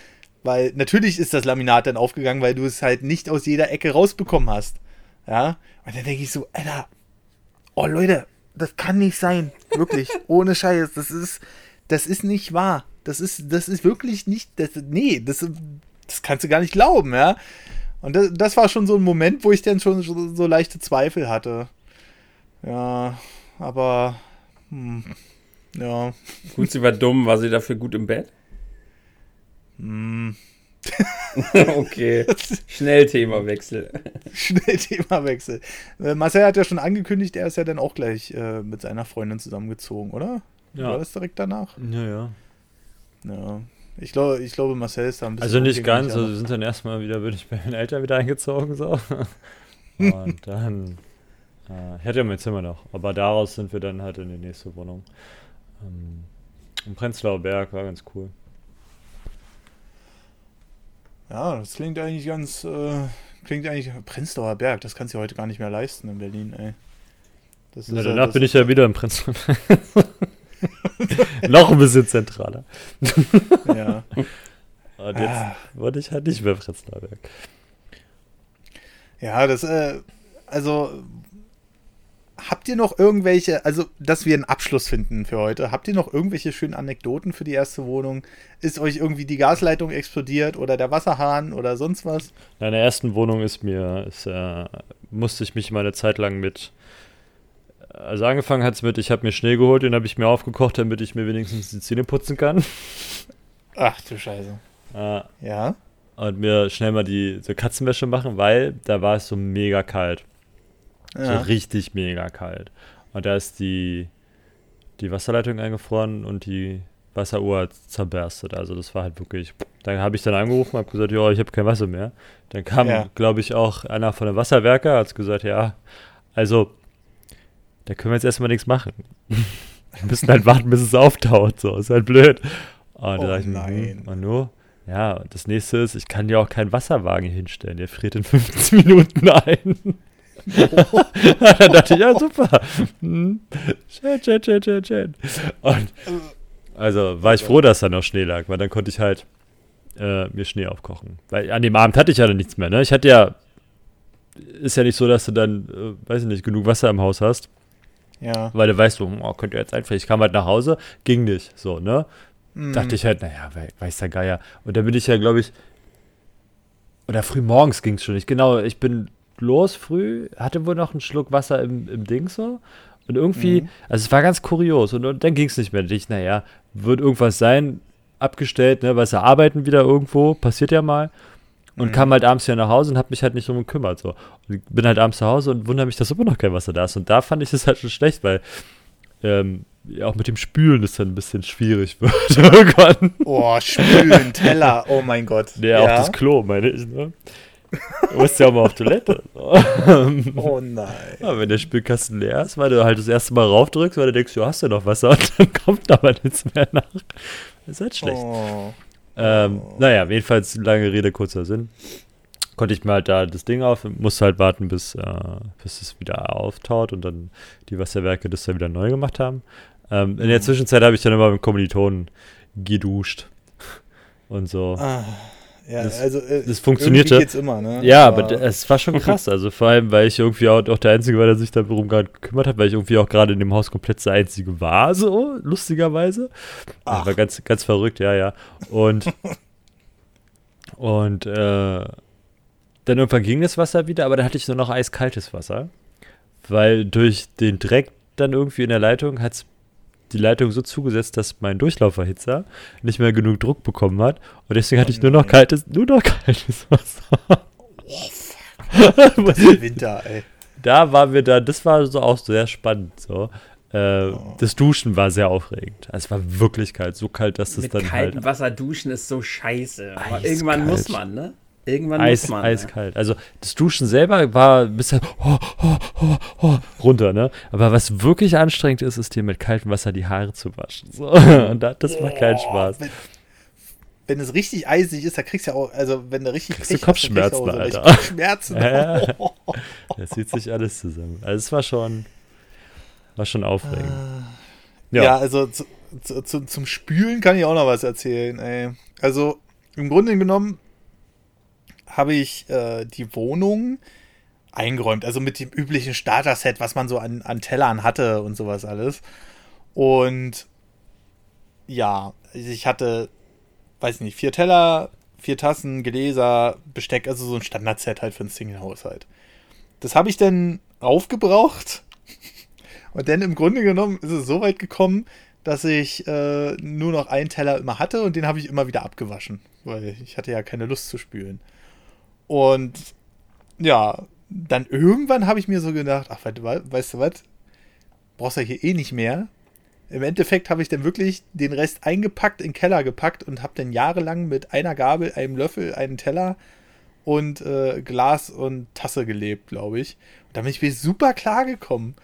weil natürlich ist das Laminat dann aufgegangen, weil du es halt nicht aus jeder Ecke rausbekommen hast. Ja, und dann denke ich so, Alter, oh Leute, das kann nicht sein. Wirklich, [LAUGHS] ohne Scheiß. Das ist, das ist nicht wahr. Das ist, das ist wirklich nicht, das, nee, das, das kannst du gar nicht glauben, ja. Und das, das war schon so ein Moment, wo ich dann schon so, so leichte Zweifel hatte. Ja, aber, hm, ja. Gut, sie war dumm, war sie dafür gut im Bett? Hm. [LAUGHS] okay, schnell Themawechsel. [LAUGHS] Schnell Themawechsel. Äh, Marcel hat ja schon angekündigt, er ist ja dann auch gleich äh, mit seiner Freundin zusammengezogen, oder? Ja. War das direkt danach? Ja, ja. Ja. Ich glaube, ich glaube, Marcel ist da ein bisschen. Also nicht ganz, also wir sind dann erstmal wieder, bin ich bei meinen Eltern wieder eingezogen, so. [LAUGHS] Und dann, äh, ich hatte ja mein Zimmer noch, aber daraus sind wir dann halt in die nächste Wohnung. Ähm, Im Prenzlauer Berg war ganz cool. Ja, das klingt eigentlich ganz, äh, klingt eigentlich, Prenzlauer Berg, das kannst du heute gar nicht mehr leisten in Berlin, ey. Na, ja- danach das bin ich ja wieder im Prenzlauer Berg. [LAUGHS] [LAUGHS] Noch ein bisschen zentraler. Ja. [LAUGHS] Und jetzt Ah. wollte ich halt nicht mehr Prenzlauer Berg. Ja, das, äh, also, habt ihr noch irgendwelche, also, dass wir einen Abschluss finden für heute, habt ihr noch irgendwelche schönen Anekdoten für die erste Wohnung? Ist euch irgendwie die Gasleitung explodiert oder der Wasserhahn oder sonst was? In der ersten Wohnung ist mir, ist, äh, musste ich mich mal eine Zeit lang mit, also angefangen hat es mit, ich habe mir Schnee geholt, den habe ich mir aufgekocht, damit ich mir wenigstens die Zähne putzen kann. [LAUGHS] Ach du Scheiße. Äh, Ja? und mir schnell mal die so Katzenwäsche machen, weil da war es so mega kalt. So Ja. richtig mega kalt. Und da ist die, die Wasserleitung eingefroren und die Wasseruhr hat zerberstet. Also das war halt wirklich. Dann habe ich dann angerufen, habe gesagt, ja, ich habe kein Wasser mehr. Dann kam, Ja. glaube ich, auch einer von den Wasserwerken, hat gesagt, ja, also da können wir jetzt erstmal nichts machen. wir müssen halt warten, bis es auftaut. So, ist halt blöd. Und Oh da dachte ich mir, nein. hm, Manu, ja, das nächste ist, ich kann dir auch keinen Wasserwagen hinstellen. Der friert in 15 [LAUGHS] Minuten ein. [LAUGHS] dann dachte ich, ja, super. Hm, Schön, schön, schön, schön, schön. Und also war ich froh, dass da noch Schnee lag, weil dann konnte ich halt äh, mir Schnee aufkochen. Weil an dem Abend hatte ich ja dann nichts mehr, ne? Ich hatte ja, ist ja nicht so, dass du dann, äh, weiß ich nicht, genug Wasser im Haus hast, Ja. weil du weißt, oh, könnte jetzt einfach, ich kam halt nach Hause, ging nicht, so, ne? Mhm. dachte ich halt, naja, we weiß der Geier. Und da bin ich ja, glaube ich, oder früh morgens ging es schon nicht. Genau, ich bin los früh, hatte wohl noch einen Schluck Wasser im, im Ding so. Und irgendwie, Mhm. also es war ganz kurios. Und, und dann ging es nicht mehr. Ich, naja, wird irgendwas sein, abgestellt, ne, weil sie arbeiten wieder irgendwo, passiert ja mal. Und Mhm. kam halt abends hier nach Hause und habe mich halt nicht drum gekümmert. So. Und bin halt abends zu Hause und wundere mich, dass immer noch kein Wasser da ist. Und da fand ich es halt schon schlecht, weil ähm, ja, auch mit dem Spülen ist dann ein bisschen schwierig [LAUGHS] wird irgendwann. Oh, Spülen, Teller, [LAUGHS] oh mein Gott. Ja, auch das Klo, meine ich, ne? Du musst ja auch mal auf Toilette. [LAUGHS] Oh nein. ja, wenn der Spülkasten leer ist, weil du halt das erste Mal raufdrückst, weil du denkst, du hast ja noch Wasser und dann kommt aber nichts mehr nach. Das ist halt schlecht. Oh. Ähm, naja, jedenfalls lange Rede, kurzer Sinn. Konnte ich mir halt da das Ding auf, musste halt warten, bis, äh, bis es wieder auftaut und dann die Wasserwerke das dann wieder neu gemacht haben. Ähm, in der Mhm. Zwischenzeit habe ich dann immer mit Kommilitonen geduscht [LAUGHS] und so. Ah, ja, Das- also, äh, das funktionierte. geht's immer, ne? Ja, aber d- es war schon krass. [LAUGHS] Also vor allem, weil ich irgendwie auch, auch der Einzige war, der sich darum gerade gekümmert hat, weil ich irgendwie auch gerade in dem Haus komplett der Einzige war, so lustigerweise. Ach. War ganz, ganz verrückt, ja, ja. Und, [LAUGHS] und äh, dann irgendwann ging das Wasser wieder, aber dann hatte ich nur noch eiskaltes Wasser. Weil durch den Dreck dann irgendwie in der Leitung hat die Leitung so zugesetzt, dass mein Durchlauferhitzer nicht mehr genug Druck bekommen hat. Und deswegen hatte ich nur noch nein. kaltes, nur noch [LAUGHS] kaltes Wasser. Das ist Winter, ey. da waren wir da, das war so auch sehr spannend. So. Äh, Oh. Das Duschen war sehr aufregend. Also es war wirklich kalt, so kalt, dass es Mit dann kaltem halt Wasser duschen ist so scheiße. Aber Eiskalt. irgendwann muss man, ne? Irgendwann Eis, man. eiskalt. Also das Duschen selber war ein bisschen oh, oh, oh, oh, runter, ne? Aber was wirklich anstrengend ist, ist dir mit kaltem Wasser die Haare zu waschen. So. [LAUGHS] Und da, das macht keinen Spaß. Wenn, wenn es richtig eisig ist, da kriegst du ja auch, also wenn du richtig Kriegst du Pech hast, Kopfschmerzen, richtig Alter. Kopfschmerzen. [LAUGHS] Ja, ja. Das zieht sich alles zusammen. Also es war schon, war schon aufregend. Ja, Ja, also zu, zu, zum Spülen kann ich auch noch was erzählen, ey. Also, im Grunde genommen habe ich äh, die Wohnung eingeräumt, also mit dem üblichen Starter-Set, was man so an, an Tellern hatte und sowas alles. Und ja, ich hatte, weiß nicht, vier Teller, vier Tassen, Gläser, Besteck, also so ein Standard-Set halt für einen Single-Haushalt. Das habe ich dann aufgebraucht. [LAUGHS] Und dann im Grunde genommen ist es so weit gekommen, dass ich äh, nur noch einen Teller immer hatte und den habe ich immer wieder abgewaschen, weil ich hatte ja keine Lust zu spülen. Und ja, dann irgendwann habe ich mir so gedacht, ach, weißt du was, brauchst du ja hier eh nicht mehr. Im Endeffekt habe ich dann wirklich den Rest eingepackt, in den Keller gepackt und habe dann jahrelang mit einer Gabel, einem Löffel, einem Teller und äh, Glas und Tasse gelebt, glaube ich. Und da bin ich mir super klar gekommen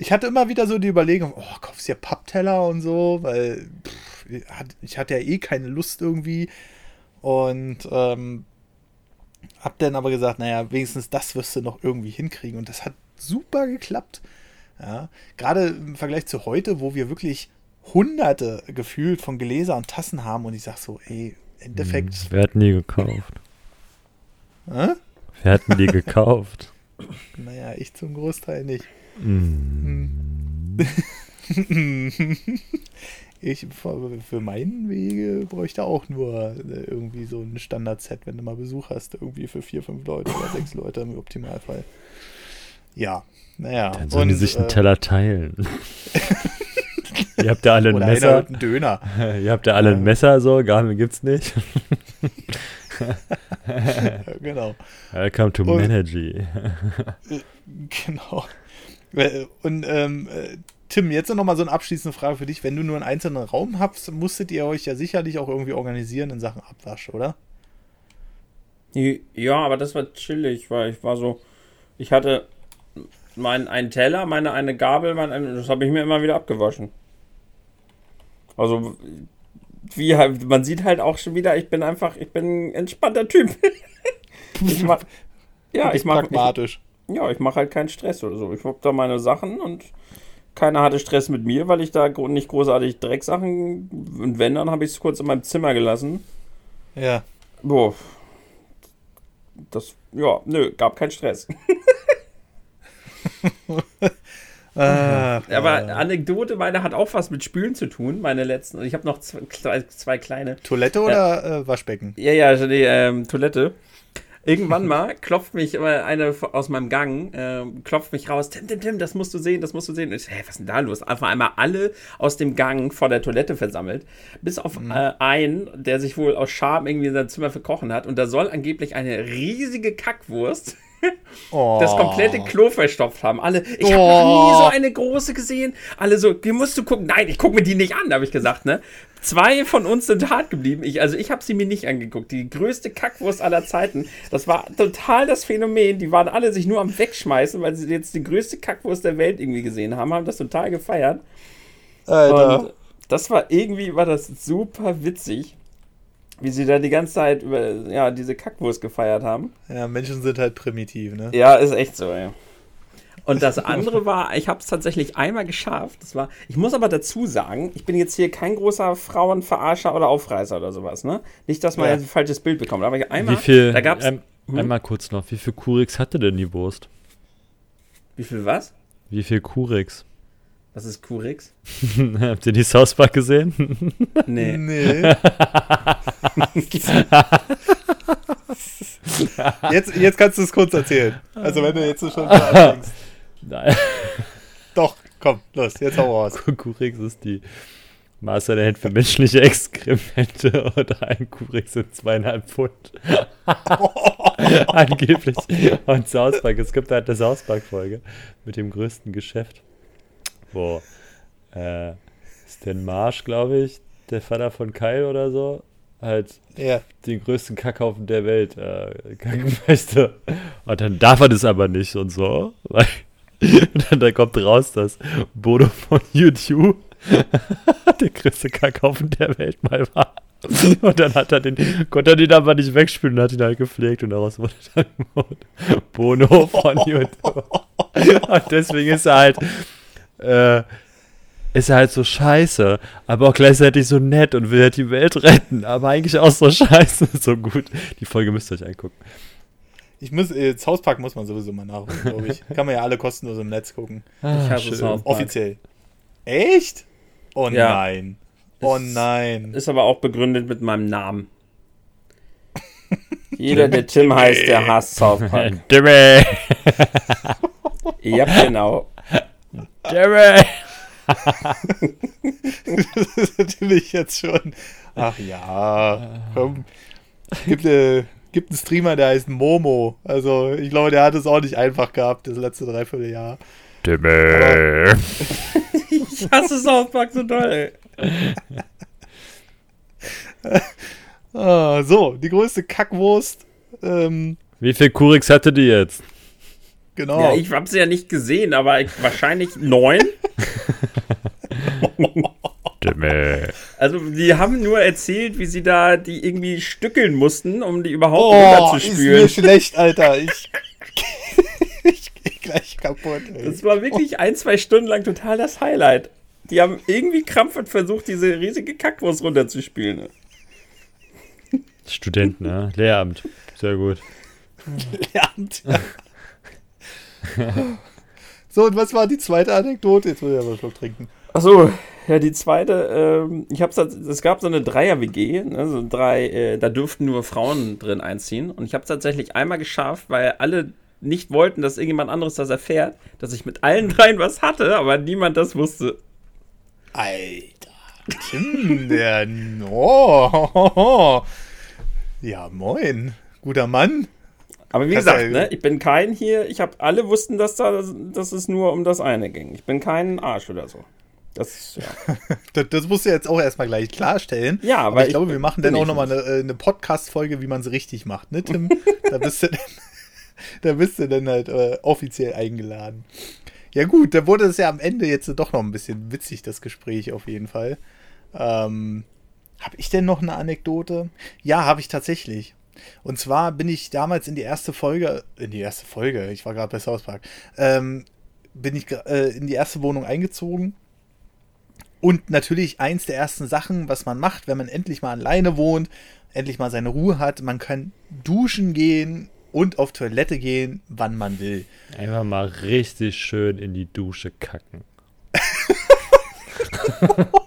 ich hatte immer wieder so die Überlegung, oh, kaufst du ja Pappteller und so, weil pff, ich hatte ja eh keine Lust irgendwie. Und ähm, hab dann aber gesagt, naja, wenigstens das wirst du noch irgendwie hinkriegen. Und das hat super geklappt. Ja, gerade im Vergleich zu heute, wo wir wirklich hunderte gefühlt von Gläser und Tassen haben und ich sag so, ey, im Endeffekt. Hm, wer hat nie gekauft? Hä? Wer hat die gekauft? [LAUGHS] Naja, ich zum Großteil nicht. Mm. [LAUGHS] ich für meinen Wege bräuchte auch nur äh, irgendwie so ein Standard-Set, wenn du mal Besuch hast, irgendwie für vier, fünf Leute oder sechs Leute im Optimalfall. Ja, naja. Dann sollen und, die sich einen äh, Teller teilen. [LAUGHS] Ihr habt ja [LAUGHS] alle ein Oder Messer. Einen Döner. Ihr habt ja alle ein Messer, so, Gabel gibt's nicht. [LAUGHS] genau. Welcome to Menergy. genau. Und ähm, äh, Tim, jetzt noch mal so eine abschließende Frage für dich. Wenn du nur einen einzelnen Raum hast, musstet ihr euch ja sicherlich auch irgendwie organisieren in Sachen Abwasch, oder? Ja, aber das war chillig, weil ich war so, ich hatte meinen einen Teller, meine eine Gabel, mein ein, das habe ich mir immer wieder abgewaschen. Also wie halt, man sieht halt auch schon wieder, ich bin einfach, ich bin ein entspannter Typ. [LAUGHS] ich mach, ja, ich mache pragmatisch. Ja, ich mache halt keinen Stress oder so. Ich hab da meine Sachen und keiner hatte Stress mit mir, weil ich da nicht großartig Drecksachen und wenn, dann habe ich es kurz in meinem Zimmer gelassen. Ja. Boah. Das, ja, nö, gab keinen Stress. [LAUGHS] Ah, Aber Anekdote, meine hat auch was mit Spülen zu tun. Meine letzten. Ich habe noch zwei, zwei, kleine. Toilette oder äh, Waschbecken? Ja, ja, also die ähm, Toilette. Irgendwann mal klopft mich eine aus meinem Gang, äh, klopft mich raus, Tim, Tim, Tim, das musst du sehen, das musst du sehen. Und ich hey, was ist denn da los? Einfach einmal alle aus dem Gang vor der Toilette versammelt, bis auf mhm. äh, einen, der sich wohl aus Scham irgendwie in sein Zimmer verkochen hat. Und da soll angeblich eine riesige Kackwurst oh. [LAUGHS] das komplette Klo verstopft haben. Alle, ich oh. habe noch nie so eine große gesehen. Alle so, die musst du gucken. Nein, ich gucke mir die nicht an, habe ich gesagt, ne? Zwei von uns sind hart geblieben. Ich, also ich habe sie mir nicht angeguckt. Die größte Kackwurst aller Zeiten. Das war total das Phänomen. Die waren alle sich nur am Wegschmeißen, weil sie jetzt die größte Kackwurst der Welt irgendwie gesehen haben. Haben das total gefeiert. Alter. Und das war irgendwie, war das super witzig. Wie sie da die ganze Zeit über ja, diese Kackwurst gefeiert haben. Ja, Menschen sind halt primitiv, ne? Ja, ist echt so, ey. Und das andere war, ich habe es tatsächlich einmal geschafft. Das war, ich muss aber dazu sagen, ich bin jetzt hier kein großer Frauenverarscher oder Aufreißer oder sowas, ne? Nicht, dass man ja. ein falsches Bild bekommt. Aber einmal, wie viel, da gab's, ähm, hm? einmal kurz noch, wie viel Kurix hatte denn die Wurst? Wie viel was? Wie viel Kurix? Was ist Kurix? [LAUGHS] Habt ihr die South Park gesehen? [LAUGHS] Nee. Nee. [LAUGHS] jetzt, jetzt kannst du es kurz erzählen. Also wenn du jetzt schon anfängst. Nein. Doch, komm, los, jetzt hau raus. Kurix ist die Maß der Hand für menschliche Exkremente oder ein Kurix sind zweieinhalb Pfund. Angeblich. Und South Park, es gibt halt eine South Park-Folge mit dem größten Geschäft wo äh, ist denn Marsch, glaube ich, der Vater von Kyle oder so, halt ja. den größten Kackhaufen der Welt äh, kacken möchte. [LAUGHS] Und dann darf er das aber nicht und so. Weil [LAUGHS] dann, dann kommt raus, dass Bodo von YouTube [LAUGHS] der größte Kackhaufen der Welt mal war. Und dann hat er den, konnte er den aber nicht wegspülen und hat ihn halt gepflegt und daraus wurde dann Bono von YouTube. Und deswegen ist er halt äh, ist halt so scheiße, aber auch gleichzeitig so nett und will halt die Welt retten, aber eigentlich auch so [LAUGHS] scheiße, so gut. Die Folge müsst ihr euch angucken. Ich muss, äh, South Park muss man sowieso mal nachholen, [LAUGHS] glaube ich. Kann man ja alle kostenlos im Netz gucken. Ah, Ich schön. South Park. Offiziell. Echt? Oh Ja. nein. Oh Ist- nein. Ist aber auch begründet mit meinem Namen. [LAUGHS] Jeder, der Tim heißt, der hasst South Park. Dimmy! ja, genau. Dimmy! [LAUGHS] das ist natürlich jetzt schon. Ach ja. Komm. Gibt, äh, gibt einen Streamer, der heißt Momo. Also, ich glaube, der hat es auch nicht einfach gehabt, das letzte Dreivierteljahr. Dimmy! [LAUGHS] Ich hasse South Park so doll. Ah, so, die größte Kackwurst. Ähm, Wie viel Kurix hatte die jetzt? Genau. Ja, ich habe sie ja nicht gesehen, aber ich, wahrscheinlich neun. Also, die haben nur erzählt, wie sie da die irgendwie stückeln mussten, um die überhaupt oh, ist mir runterzuspülen. schlecht, Alter. [LAUGHS] Ich, [LAUGHS] ich geh gleich kaputt. Ey. Das war wirklich ein, zwei Stunden lang total das Highlight. Die haben irgendwie krampfhaft versucht, diese riesige Kackwurst runterzuspülen. Studenten, ja. Lehramt. Sehr gut. gelernt. [LAUGHS] so, und was war die zweite Anekdote? Jetzt muss ich aber einen Schluck trinken. Achso, ja, die zweite, ähm, ich hab's, es gab so eine Dreier-WG, ne, so drei, äh, da dürften nur Frauen drin einziehen. Und ich habe tatsächlich einmal geschafft, weil alle nicht wollten, dass irgendjemand anderes das erfährt, dass ich mit allen dreien was hatte, aber niemand das wusste. Alter. Tim, der. Oh, ja, moin. Guter Mann. Aber wie gesagt, ne, ich bin kein hier, ich habe alle wussten, dass, da, dass es nur um das eine ging. Ich bin kein Arsch oder so. Das, ja. [LAUGHS] Das, das musst du jetzt auch erstmal gleich klarstellen. Ja, aber aber ich, glaube, ich wir machen dann auch nochmal eine, äh, eine Podcast-Folge, wie man es richtig macht, ne, Tim? [LAUGHS] da bist du dann, [LAUGHS] da bist du dann halt äh, offiziell eingeladen. Ja, gut, da wurde es ja am Ende jetzt doch noch ein bisschen witzig, das Gespräch auf jeden Fall. Ähm, habe ich denn noch eine Anekdote? Ja, habe ich tatsächlich. Und zwar bin ich damals in die erste Folge, in die erste Folge, ich war gerade bei South Park, ähm, bin ich äh, in die erste Wohnung eingezogen. Und natürlich eins der ersten Sachen, was man macht, wenn man endlich mal alleine wohnt, endlich mal seine Ruhe hat, man kann duschen gehen und auf Toilette gehen, wann man will. Einfach mal richtig schön in die Dusche kacken. [LAUGHS]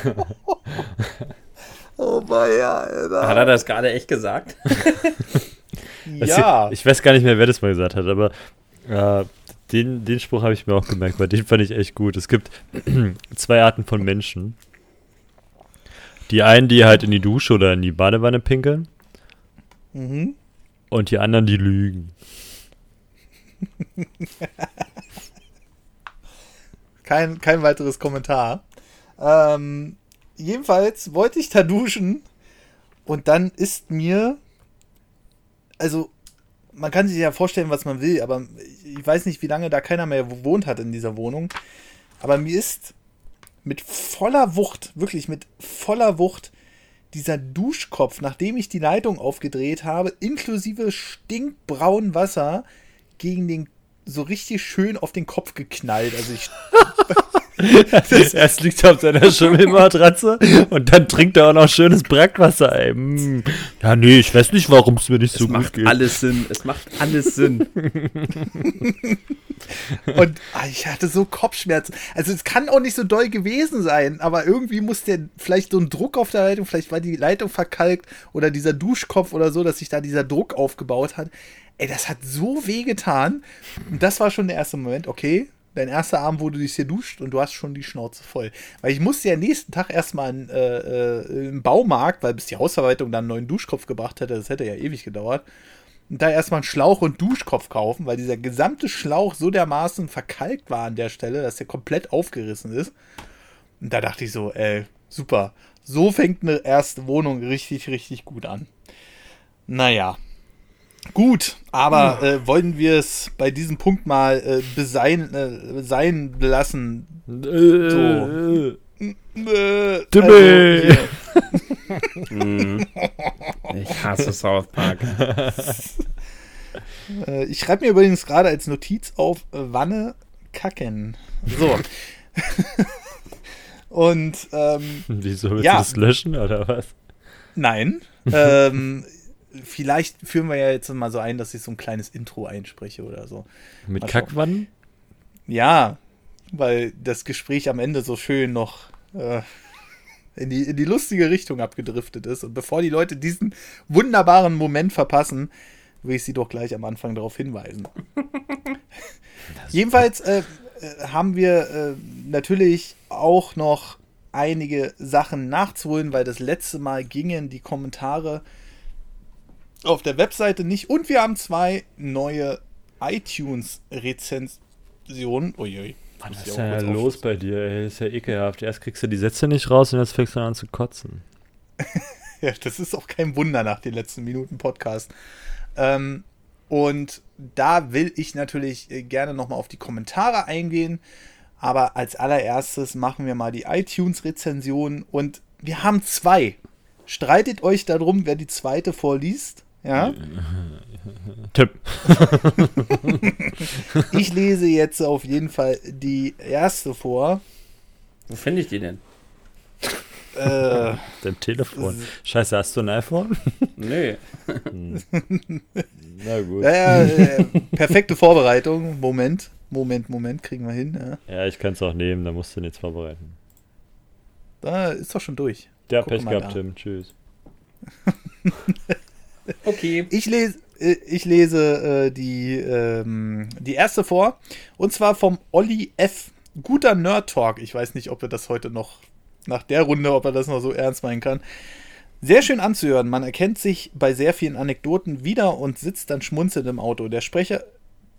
[LAUGHS] Oh ja, Alter. Hat er das gerade echt gesagt? [LAUGHS] Ja. hier- Ich weiß gar nicht mehr, wer das mal gesagt hat, aber äh, den, den Spruch habe ich mir auch gemerkt, weil den fand ich echt gut. Es gibt [CLEARS THROAT] zwei Arten von Menschen. Die einen, die halt in die Dusche oder in die Badewanne pinkeln Mhm. und die anderen, die lügen. [LAUGHS] Kein, kein weiteres Kommentar. Ähm, jedenfalls wollte ich da duschen und dann ist mir, also man kann sich ja vorstellen, was man will, aber ich weiß nicht, wie lange da keiner mehr gewohnt hat in dieser Wohnung. Aber mir ist mit voller Wucht, wirklich mit voller Wucht, dieser Duschkopf, nachdem ich die Leitung aufgedreht habe, inklusive stinkbraunen Wasser, gegen den so richtig schön auf den Kopf geknallt. Also ich [LAUGHS] Erst liegt er auf seiner Schimmelmatratze und dann trinkt er auch noch schönes Brackwasser. Ey. Mm. Ja, nee, ich weiß nicht, warum es mir nicht so es gut macht geht. alles Sinn. Es macht alles Sinn. [LAUGHS] Und ah, ich hatte so Kopfschmerzen. Also es kann auch nicht so doll gewesen sein, aber irgendwie muss der vielleicht so ein Druck auf der Leitung, vielleicht war die Leitung verkalkt oder dieser Duschkopf oder so, dass sich da dieser Druck aufgebaut hat. Ey, das hat so weh getan. Und das war schon der erste Moment, okay, dein erster Abend, wo du dich hier duscht und du hast schon die Schnauze voll. Weil ich musste ja nächsten Tag erstmal in, äh, äh, im Baumarkt, weil bis die Hausverwaltung dann einen neuen Duschkopf gebracht hätte, das hätte ja ewig gedauert. Und da erstmal einen Schlauch und Duschkopf kaufen, weil dieser gesamte Schlauch so dermaßen verkalkt war an der Stelle, dass der komplett aufgerissen ist. Und da dachte ich so, ey, super. So fängt eine erste Wohnung richtig, richtig gut an. Naja. Gut, aber äh, wollen wir es bei diesem Punkt mal äh, besein, äh, sein lassen? Äh, Äh, Dimmel. hier. Mhm. Ich hasse South Park. [LAUGHS] Äh, ich schreibe mir übrigens gerade als Notiz auf äh, Wanne kacken. So. [LAUGHS] Und ähm, Wieso willst ja. du das löschen oder was? nein. ähm, vielleicht führen wir ja jetzt mal so ein, dass ich so ein kleines Intro einspreche oder so. Mit schauen. Kackwannen? Ja, weil das Gespräch am Ende so schön noch äh, in, die, in die lustige Richtung abgedriftet ist. Und bevor die Leute diesen wunderbaren Moment verpassen, will ich sie doch gleich am Anfang darauf hinweisen. Jedenfalls äh, äh, haben wir äh, natürlich auch noch einige Sachen nachzuholen, weil das letzte Mal gingen die Kommentare auf der Webseite nicht. Und wir haben zwei neue iTunes-Rezensionen. Uiui. Was ist denn da los bei dir? Ey, ist ja ekelhaft. Erst kriegst du die Sätze nicht raus und jetzt fängst du an zu kotzen. [LAUGHS] Ja, das ist auch kein Wunder nach den letzten Minuten Podcast. Ähm, und da will ich natürlich äh, gerne nochmal auf die Kommentare eingehen. Aber als allererstes machen wir mal die iTunes-Rezension. Und wir haben zwei. Streitet euch darum, wer die zweite vorliest. Ja, [LAUGHS] Tipp. [LAUGHS] ich lese jetzt auf jeden Fall die erste vor. Wo finde ich die denn? Äh, [LAUGHS] Dein Telefon. Scheiße, hast du ein iPhone? Nö. Na gut. ja, ja, äh, perfekte Vorbereitung. Moment, Moment, Moment, kriegen wir hin. Ja. Ja, ich kann es auch nehmen, da musst du nichts vorbereiten. Da ist doch schon durch. Der Guck Pech gehabt, da. Tim. Tschüss. Okay. Ich lese, äh, ich lese äh, die, ähm, die erste vor. Und zwar vom Olli F. Guter Nerd Talk. Ich weiß nicht, ob er das heute noch nach der Runde, ob er das noch so ernst meinen kann. Sehr schön anzuhören. Man erkennt sich bei sehr vielen Anekdoten wieder und sitzt dann schmunzelnd im Auto. Der Sprecher,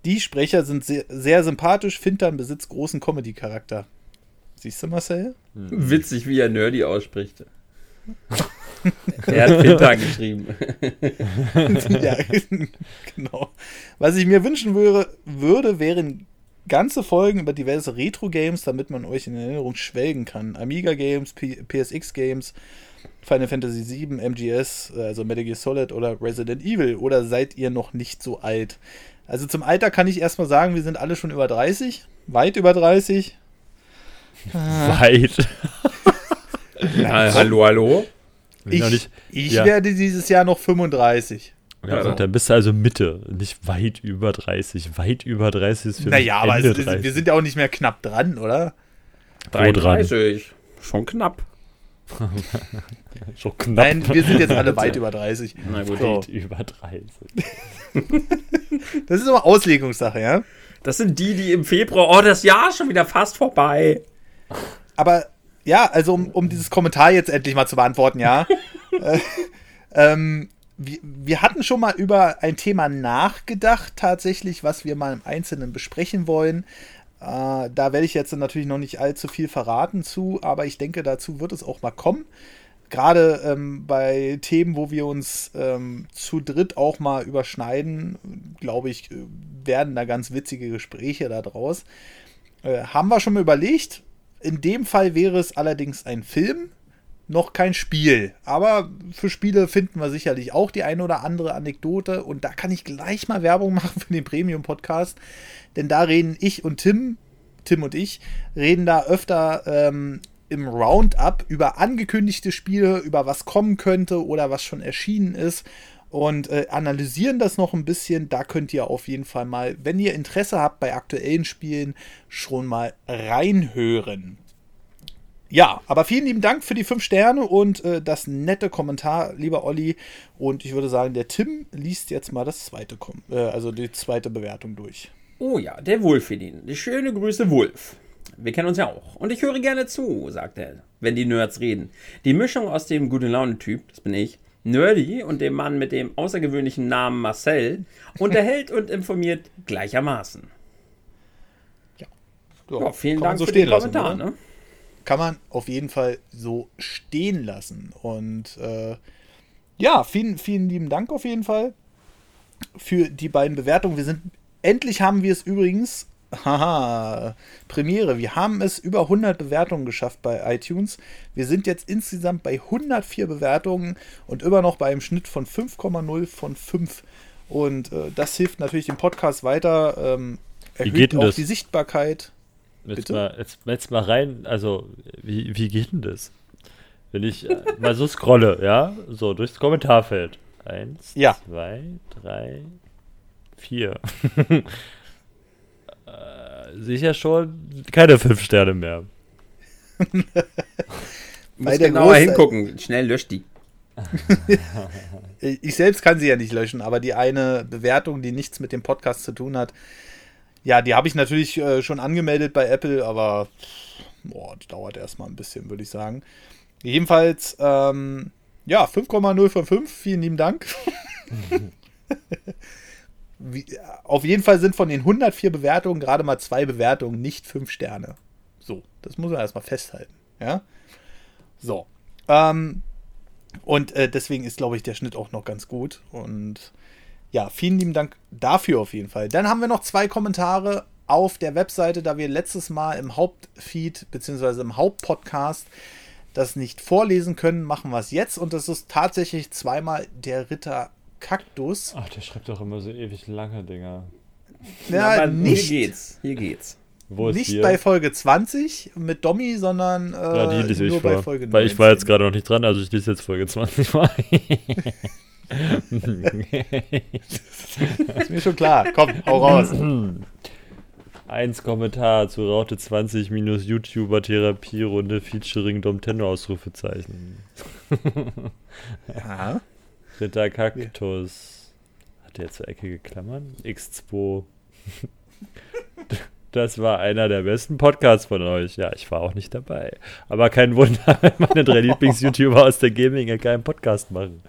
die Sprecher sind sehr, sehr sympathisch. Fintern besitzt großen Comedy-Charakter. Siehst du, Marcel? Witzig, wie er Nerdy ausspricht. [LAUGHS] [LAUGHS] er hat [LAUGHS] Pinter geschrieben. ja, genau. Was ich mir wünschen würde, würde, wären ganze Folgen über diverse Retro-Games, damit man euch in Erinnerung schwelgen kann. Amiga-Games, PSX-Games, Final Fantasy VII, MGS, also Metal Gear Solid oder Resident Evil. Oder seid ihr noch nicht so alt? Also zum Alter kann ich erstmal sagen, wir sind alle schon über 30, weit über 30. Weit. [LAUGHS] Ja, hallo, hallo. Ich, nicht, ich ja. werde dieses Jahr noch 35. ja, und dann bist du also Mitte, nicht weit über 30. Weit über 30 ist für Naja, mich aber es, ist- 30. wir sind ja auch nicht mehr knapp dran, oder? Wo dran? 33. Schon knapp. [LAUGHS] so knapp. Nein, wir sind jetzt alle weit über 30. Na gut. So. Weit über 30. [LAUGHS] Das ist aber Auslegungssache, ja. Das sind die, die im Februar, oh, das Jahr ist schon wieder fast vorbei. Aber ja, also um, um dieses Kommentar jetzt endlich mal zu beantworten, ja. [LAUGHS] äh, ähm, wir, wir hatten schon mal über ein Thema nachgedacht, tatsächlich, was wir mal im Einzelnen besprechen wollen. Äh, da werde ich jetzt natürlich noch nicht allzu viel verraten zu, aber ich denke, dazu wird es auch mal kommen. Gerade ähm, bei Themen, wo wir uns ähm, zu dritt auch mal überschneiden, glaube ich, äh, werden da ganz witzige Gespräche da draus. Äh, haben wir schon mal überlegt. In dem Fall wäre es allerdings ein Film, noch kein Spiel. Aber für Spiele finden wir sicherlich auch die eine oder andere Anekdote. Und da kann ich gleich mal Werbung [LAUGHS] machen für den Premium-Podcast. Denn da reden ich und Tim, Tim und ich, reden da öfter ähm, im Roundup über angekündigte Spiele, über was kommen könnte oder was schon erschienen ist. Und äh, analysieren das noch ein bisschen. Da könnt ihr auf jeden Fall mal, wenn ihr Interesse habt bei aktuellen Spielen, schon mal reinhören. Ja, aber vielen lieben Dank für die fünf Sterne und äh, das nette Kommentar, lieber Olli. Und ich würde sagen, der Tim liest jetzt mal das zweite, Kom äh, also die zweite Bewertung durch. Oh ja, der Wulfedin. Die schöne Grüße, Wulf. Wir kennen uns ja auch. Und ich höre gerne zu, sagt er, wenn die Nerds reden. Die Mischung aus dem gute Laune-Typ, das bin ich, Nerdy und dem Mann mit dem außergewöhnlichen Namen Marcel unterhält und informiert gleichermaßen. Ja, vielen kann man Dank so für stehen den lassen, Kommentar. Ne? Kann man auf jeden Fall so stehen lassen. Und äh, ja, vielen, vielen lieben Dank auf jeden Fall für die beiden Bewertungen. Wir sind, endlich haben wir es übrigens, haha, Premiere, wir haben es über 100 Bewertungen geschafft bei iTunes. Wir sind jetzt insgesamt bei 104 Bewertungen und immer noch bei einem Schnitt von 5,0 von 5. Und äh, das hilft natürlich dem Podcast weiter, ähm, erhöht geht denn auch das? die Sichtbarkeit. Jetzt mal, jetzt, jetzt mal rein, also wie, wie geht denn das? Wenn ich äh, mal so scrolle, [LAUGHS] ja, so durchs Kommentarfeld. Eins, Ja. zwei, drei, vier. [LAUGHS] sicher schon keine fünf Sterne mehr. [LAUGHS] Muss der genauer hingucken. Schnell löscht die. [LAUGHS] Ich selbst kann sie ja nicht löschen, aber die eine Bewertung, die nichts mit dem Podcast zu tun hat, ja, die habe ich natürlich äh, schon angemeldet bei Apple, aber boah, das dauert erstmal ein bisschen, würde ich sagen. Jedenfalls, ähm, ja, 5,0 von 5, vielen lieben Dank. [LAUGHS] Wie, auf jeden Fall sind von den 104 Bewertungen gerade mal zwei Bewertungen nicht 5 Sterne. So, das muss man erstmal festhalten. Ja. So. Ähm, und äh, deswegen ist, glaube ich, der Schnitt auch noch ganz gut. Und ja, vielen lieben Dank dafür auf jeden Fall. Dann haben wir noch zwei Kommentare auf der Webseite, da wir letztes Mal im Hauptfeed bzw. im Hauptpodcast das nicht vorlesen können, machen wir es jetzt. Und das ist tatsächlich zweimal der Ritter Kaktus. Ach, der schreibt doch immer so ewig lange Dinger. Ja, Aber nicht, Hier geht's. Hier geht's. Wo ist nicht hier? bei Folge 20 mit Domi, sondern äh, ja, die lese ich nur vor. bei Folge Weil ich war jetzt 19. gerade noch nicht dran, also ich lese jetzt Folge 20 mal. [LAUGHS] Ist mir schon klar. Komm, hau raus. Eins Kommentar zu Raute 20 minus YouTuber Therapierunde featuring Domtendo Ausrufezeichen. Ja. Ritter Kaktus. Hat der zur Ecke geklammert? X2. [LAUGHS] Das war einer der besten Podcasts von euch. Ja, ich war auch nicht dabei. Aber kein Wunder, wenn [LAUGHS] meine drei Lieblings-YouTuber aus der Gaming-Ecke einen Podcast machen.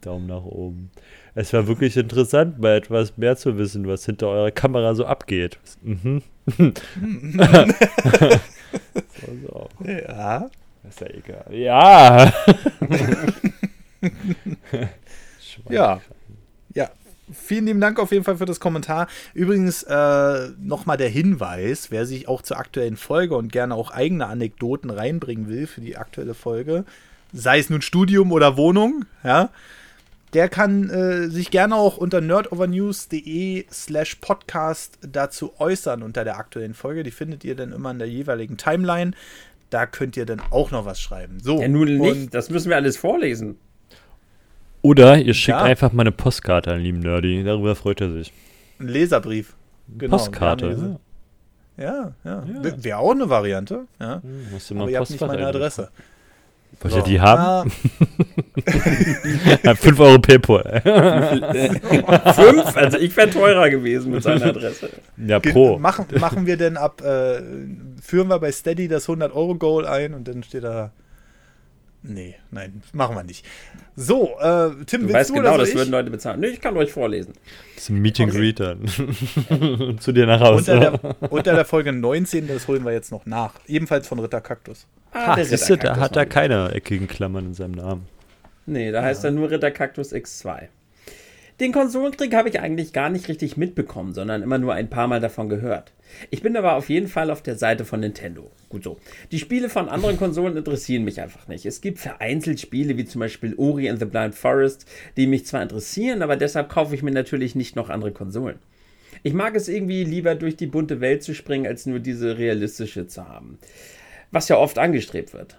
Daumen nach oben. Es war wirklich interessant, mal etwas mehr zu wissen, was hinter eurer Kamera so abgeht. Mhm. [LAUGHS] so, so. Ja. ist ja egal. Ja! Ja. Ja. Vielen lieben Dank auf jeden Fall für das Kommentar. Übrigens äh, nochmal der Hinweis, wer sich auch zur aktuellen Folge und gerne auch eigene Anekdoten reinbringen will für die aktuelle Folge, sei es nun Studium oder Wohnung, ja, der kann äh, sich gerne auch unter nerdovernews.de slash podcast dazu äußern unter der aktuellen Folge. Die findet ihr dann immer in der jeweiligen Timeline. Da könnt ihr dann auch noch was schreiben. So, Ja, nun nicht. Das müssen wir alles vorlesen. Oder ihr schickt Ja. einfach mal eine Postkarte an lieben Nerdy. Darüber freut er sich. Ein Leserbrief. Genau, Postkarte. haben Ja, ja. Wäre auch eine Variante. Ja. Hm, Musst du Aber mal ihr habt nicht meine Adresse. Wollt ihr So. die haben? Ah, [LAUGHS] 5 Euro PayPal. [LAUGHS] Fünf? Also ich wäre teurer gewesen mit seiner Adresse. ja, ge- pro. machen, machen wir denn ab, äh, führen wir bei Steady das 100-Euro-Goal ein und dann steht da. Nee, nein, machen wir nicht. So, äh, Tim, Du willst weißt du genau, oder das soll würden ich? Leute bezahlen. Nö, ich kann euch vorlesen. Das ist ein Meet and Okay. Greet dann. [LAUGHS] Zu dir nach Hause. Unter der, unter der Folge 19, das holen wir jetzt noch nach. Ebenfalls von Ritter Kaktus. Ah, der siehst du, da Ritterkaktus hat er keine eckigen Klammern in seinem Namen. Nee, da heißt er nur Ritterkaktus X2. Den Konsolenkrieg habe ich eigentlich gar nicht richtig mitbekommen, sondern immer nur ein paar Mal davon gehört. Ich bin aber auf jeden Fall auf der Seite von Nintendo. Gut so. Die Spiele von anderen Konsolen interessieren mich einfach nicht. Es gibt vereinzelt Spiele wie zum Beispiel Ori and the Blind Forest, die mich zwar interessieren, aber deshalb kaufe ich mir natürlich nicht noch andere Konsolen. Ich mag es irgendwie lieber durch die bunte Welt zu springen, als nur diese realistische zu haben. Was ja oft angestrebt wird.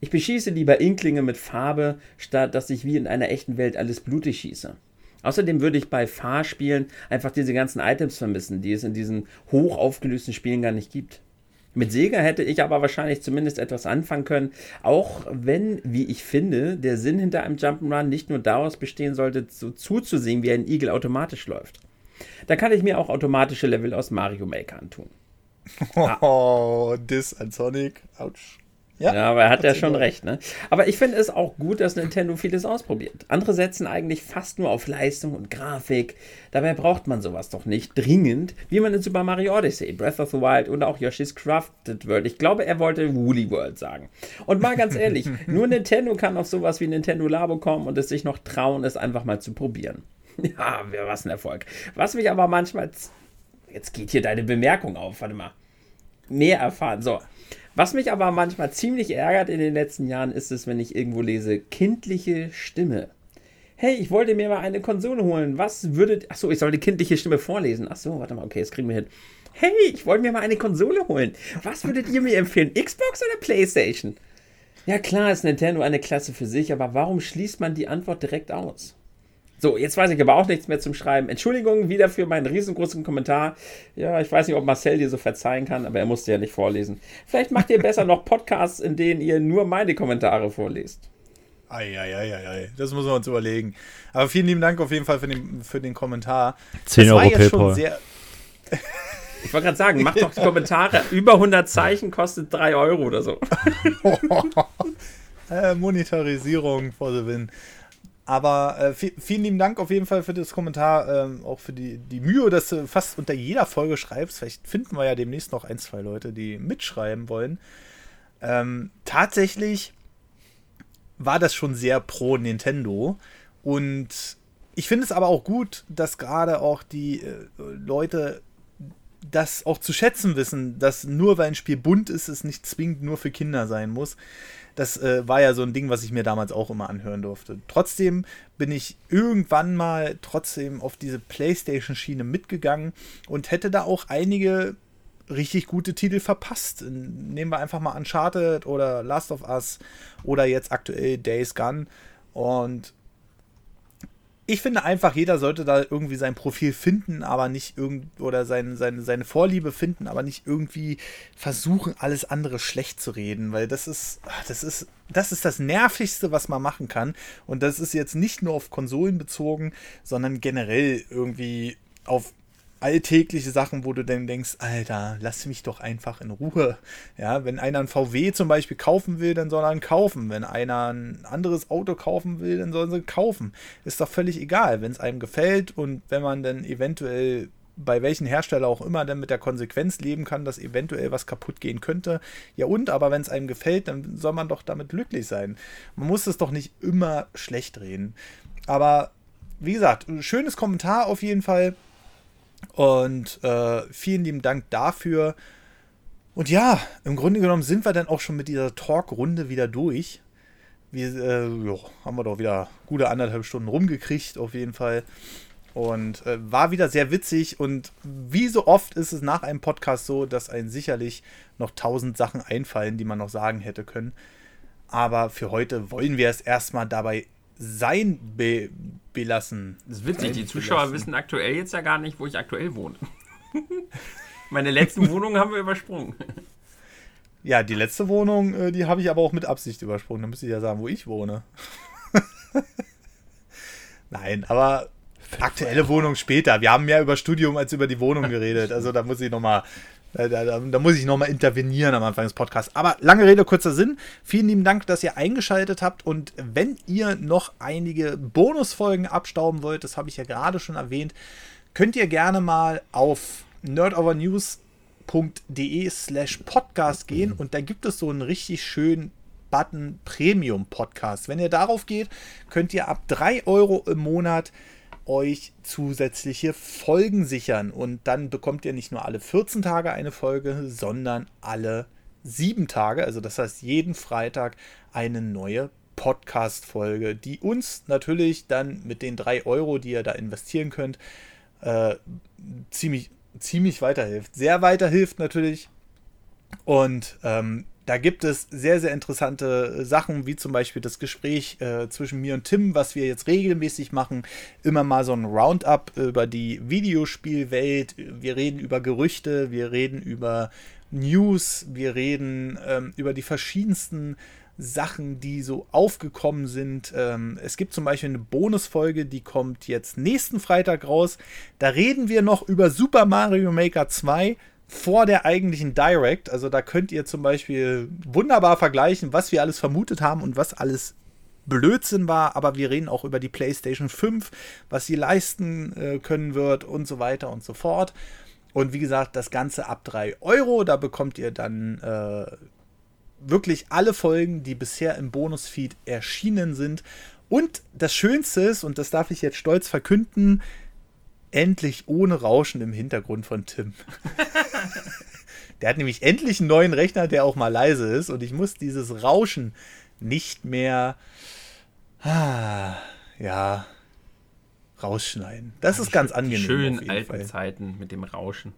Ich beschieße lieber Inklinge mit Farbe, statt dass ich wie in einer echten Welt alles blutig schieße. Außerdem würde ich bei Fahrspielen einfach diese ganzen Items vermissen, die es in diesen hoch aufgelösten Spielen gar nicht gibt. Mit Sega hätte ich aber wahrscheinlich zumindest etwas anfangen können, auch wenn, wie ich finde, der Sinn hinter einem Jump'n'Run nicht nur daraus bestehen sollte, so zuzusehen, wie ein Igel automatisch läuft. Da kann ich mir auch automatische Level aus Mario Maker antun. [LAUGHS] Oh, Diss an Sonic. Autsch. Ja, aber er hat ja schon noch. recht, ne? Aber ich finde es auch gut, dass Nintendo vieles ausprobiert. Andere setzen eigentlich fast nur auf Leistung und Grafik. Dabei braucht man sowas doch nicht dringend, wie man in Super Mario Odyssey, Breath of the Wild und auch Yoshi's Crafted World. Ich glaube, er wollte Woolly World sagen. Und mal ganz ehrlich, [LAUGHS] nur Nintendo kann auf sowas wie Nintendo Labo kommen und es sich noch trauen, es einfach mal zu probieren. [LAUGHS] Ja, was ein Erfolg. Was mich aber manchmal. Jetzt geht hier deine Bemerkung auf, warte mal mehr erfahren. So. Was mich aber manchmal ziemlich ärgert in den letzten Jahren, ist es, wenn ich irgendwo lese, kindliche Stimme. Hey, ich wollte mir mal eine Konsole holen. Was würde. Achso, ich soll die kindliche Stimme vorlesen. Achso, warte mal, okay, das kriegen wir hin. Hey, ich wollte mir mal eine Konsole holen. Was würdet ihr mir empfehlen? Xbox oder PlayStation? Ja, klar ist Nintendo eine Klasse für sich, aber warum schließt man die Antwort direkt aus? So, jetzt weiß ich aber auch nichts mehr zum Schreiben. Entschuldigung wieder für meinen riesengroßen Kommentar. Ja, ich weiß nicht, ob Marcel dir so verzeihen kann, aber er musste ja nicht vorlesen. Vielleicht macht ihr besser noch Podcasts, in denen ihr nur meine Kommentare vorlest. Eieieiei, das müssen wir uns überlegen. Aber vielen lieben Dank auf jeden Fall für den, für den Kommentar. 10 Euro PayPal. Sehr ich wollte gerade sagen, macht doch die Kommentare. Über 100 Zeichen kostet 3 Euro oder so. [LAUGHS] äh, Monetarisierung for the win. Aber äh, vielen lieben Dank auf jeden Fall für das Kommentar, ähm, auch für die, die Mühe, dass du fast unter jeder Folge schreibst. Vielleicht finden wir ja demnächst noch ein, zwei Leute, die mitschreiben wollen. Ähm, tatsächlich war das schon sehr pro Nintendo. Und ich finde es aber auch gut, dass gerade auch die äh, Leute das auch zu schätzen wissen, dass nur weil ein Spiel bunt ist, es nicht zwingend nur für Kinder sein muss. Das äh, war ja so ein Ding, was ich mir damals auch immer anhören durfte. Trotzdem bin ich irgendwann mal trotzdem auf diese PlayStation-Schiene mitgegangen und hätte da auch einige richtig gute Titel verpasst. Nehmen wir einfach mal Uncharted oder Last of Us oder jetzt aktuell Days Gone. Und ich finde einfach, jeder sollte da irgendwie sein Profil finden, aber nicht irgend oder sein, seine, seine Vorliebe finden, aber nicht irgendwie versuchen, alles andere schlecht zu reden, weil das ist, das ist, das ist das Nervigste, was man machen kann. Und das ist jetzt nicht nur auf Konsolen bezogen, sondern generell irgendwie auf alltägliche Sachen, wo du dann denkst, Alter, lass mich doch einfach in Ruhe. Ja, wenn einer ein VW zum Beispiel kaufen will, dann soll er ihn kaufen. Wenn einer ein anderes Auto kaufen will, dann soll er ihn kaufen. Ist doch völlig egal, wenn es einem gefällt und wenn man dann eventuell bei welchen Hersteller auch immer dann mit der Konsequenz leben kann, dass eventuell was kaputt gehen könnte. Ja und, aber wenn es einem gefällt, dann soll man doch damit glücklich sein. Man muss es doch nicht immer schlecht reden. Aber wie gesagt, schönes Kommentar auf jeden Fall. Und äh, vielen lieben Dank dafür. Und ja, im Grunde genommen sind wir dann auch schon mit dieser Talk-Runde wieder durch. Wir äh, jo, haben wir doch wieder gute anderthalb Stunden rumgekriegt, auf jeden Fall. Und äh, war wieder sehr witzig. Und wie so oft ist es nach einem Podcast so, dass einem sicherlich noch tausend Sachen einfallen, die man noch sagen hätte können. Aber für heute wollen wir es erstmal dabei sein be belassen. Das ist witzig, die Zuschauer belassen. wissen aktuell jetzt ja gar nicht, wo ich aktuell wohne. [LAUGHS] Meine letzten Wohnungen haben wir übersprungen. Ja, die letzte Wohnung, äh, die habe ich aber auch mit Absicht übersprungen. Da müsste ich ja sagen, wo ich wohne. [LAUGHS] Nein, aber aktuelle Wohnung später. Wir haben mehr über Studium als über die Wohnung geredet. Also da muss ich nochmal da, da, da, muss ich nochmal intervenieren am Anfang des Podcasts. Aber lange Rede, kurzer Sinn. Vielen lieben Dank, dass ihr eingeschaltet habt. Und wenn ihr noch einige Bonusfolgen abstauben wollt, das habe ich ja gerade schon erwähnt, könnt ihr gerne mal auf nerdovernews.de slash podcast gehen. Und da gibt es so einen richtig schönen Button Premium Podcast. Wenn ihr darauf geht, könnt ihr ab 3 Euro im Monat euch zusätzliche Folgen sichern. Und dann bekommt ihr nicht nur alle 14 Tage eine Folge, sondern alle sieben Tage. Also das heißt jeden Freitag eine neue Podcast-Folge, die uns natürlich dann mit den 3 Euro, die ihr da investieren könnt, äh, ziemlich, ziemlich weiterhilft. Sehr weiterhilft natürlich. Und ähm, da gibt es sehr, sehr interessante Sachen, wie zum Beispiel das Gespräch äh, zwischen mir und Tim, was wir jetzt regelmäßig machen. Immer mal so ein Roundup über die Videospielwelt. Wir reden über Gerüchte, wir reden über News, wir reden ähm, über die verschiedensten Sachen, die so aufgekommen sind. Ähm, es gibt zum Beispiel eine Bonusfolge, die kommt jetzt nächsten Freitag raus. Da reden wir noch über Super Mario Maker 2 vor der eigentlichen Direct. Also da könnt ihr zum Beispiel wunderbar vergleichen, was wir alles vermutet haben und was alles Blödsinn war, aber wir reden auch über die PlayStation 5, was sie leisten äh, können wird und so weiter und so fort. Und wie gesagt, das Ganze ab 3 Euro, da bekommt ihr dann äh, wirklich alle Folgen, die bisher im Bonusfeed erschienen sind. Und das Schönste ist, und das darf ich jetzt stolz verkünden, endlich ohne Rauschen im Hintergrund von Tim. [LAUGHS] der hat nämlich endlich einen neuen Rechner, der auch mal leise ist und ich muss dieses Rauschen nicht mehr, ah, ja, rausschneiden. Das ist ganz angenehm. Schön alten Fall. Zeiten mit dem Rauschen.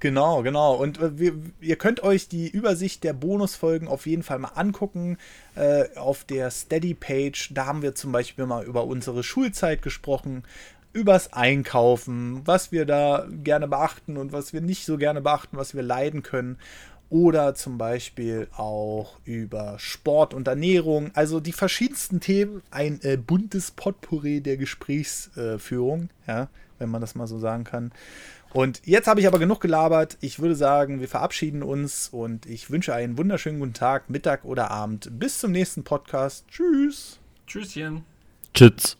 Genau, genau. Und äh, wir, ihr könnt euch die Übersicht der Bonusfolgen auf jeden Fall mal angucken äh, auf der Steady-Page. Da haben wir zum Beispiel mal über unsere Schulzeit gesprochen, übers Einkaufen, was wir da gerne beachten und was wir nicht so gerne beachten, was wir leiden können. Oder zum Beispiel auch über Sport und Ernährung. Also die verschiedensten Themen. Ein äh, buntes Potpourri der Gesprächsführung, ja, wenn man das mal so sagen kann. Und jetzt habe ich aber genug gelabert. Ich würde sagen, wir verabschieden uns und ich wünsche einen wunderschönen guten Tag, Mittag oder Abend. Bis zum nächsten Podcast. Tschüss. Tschüsschen. Tschüss.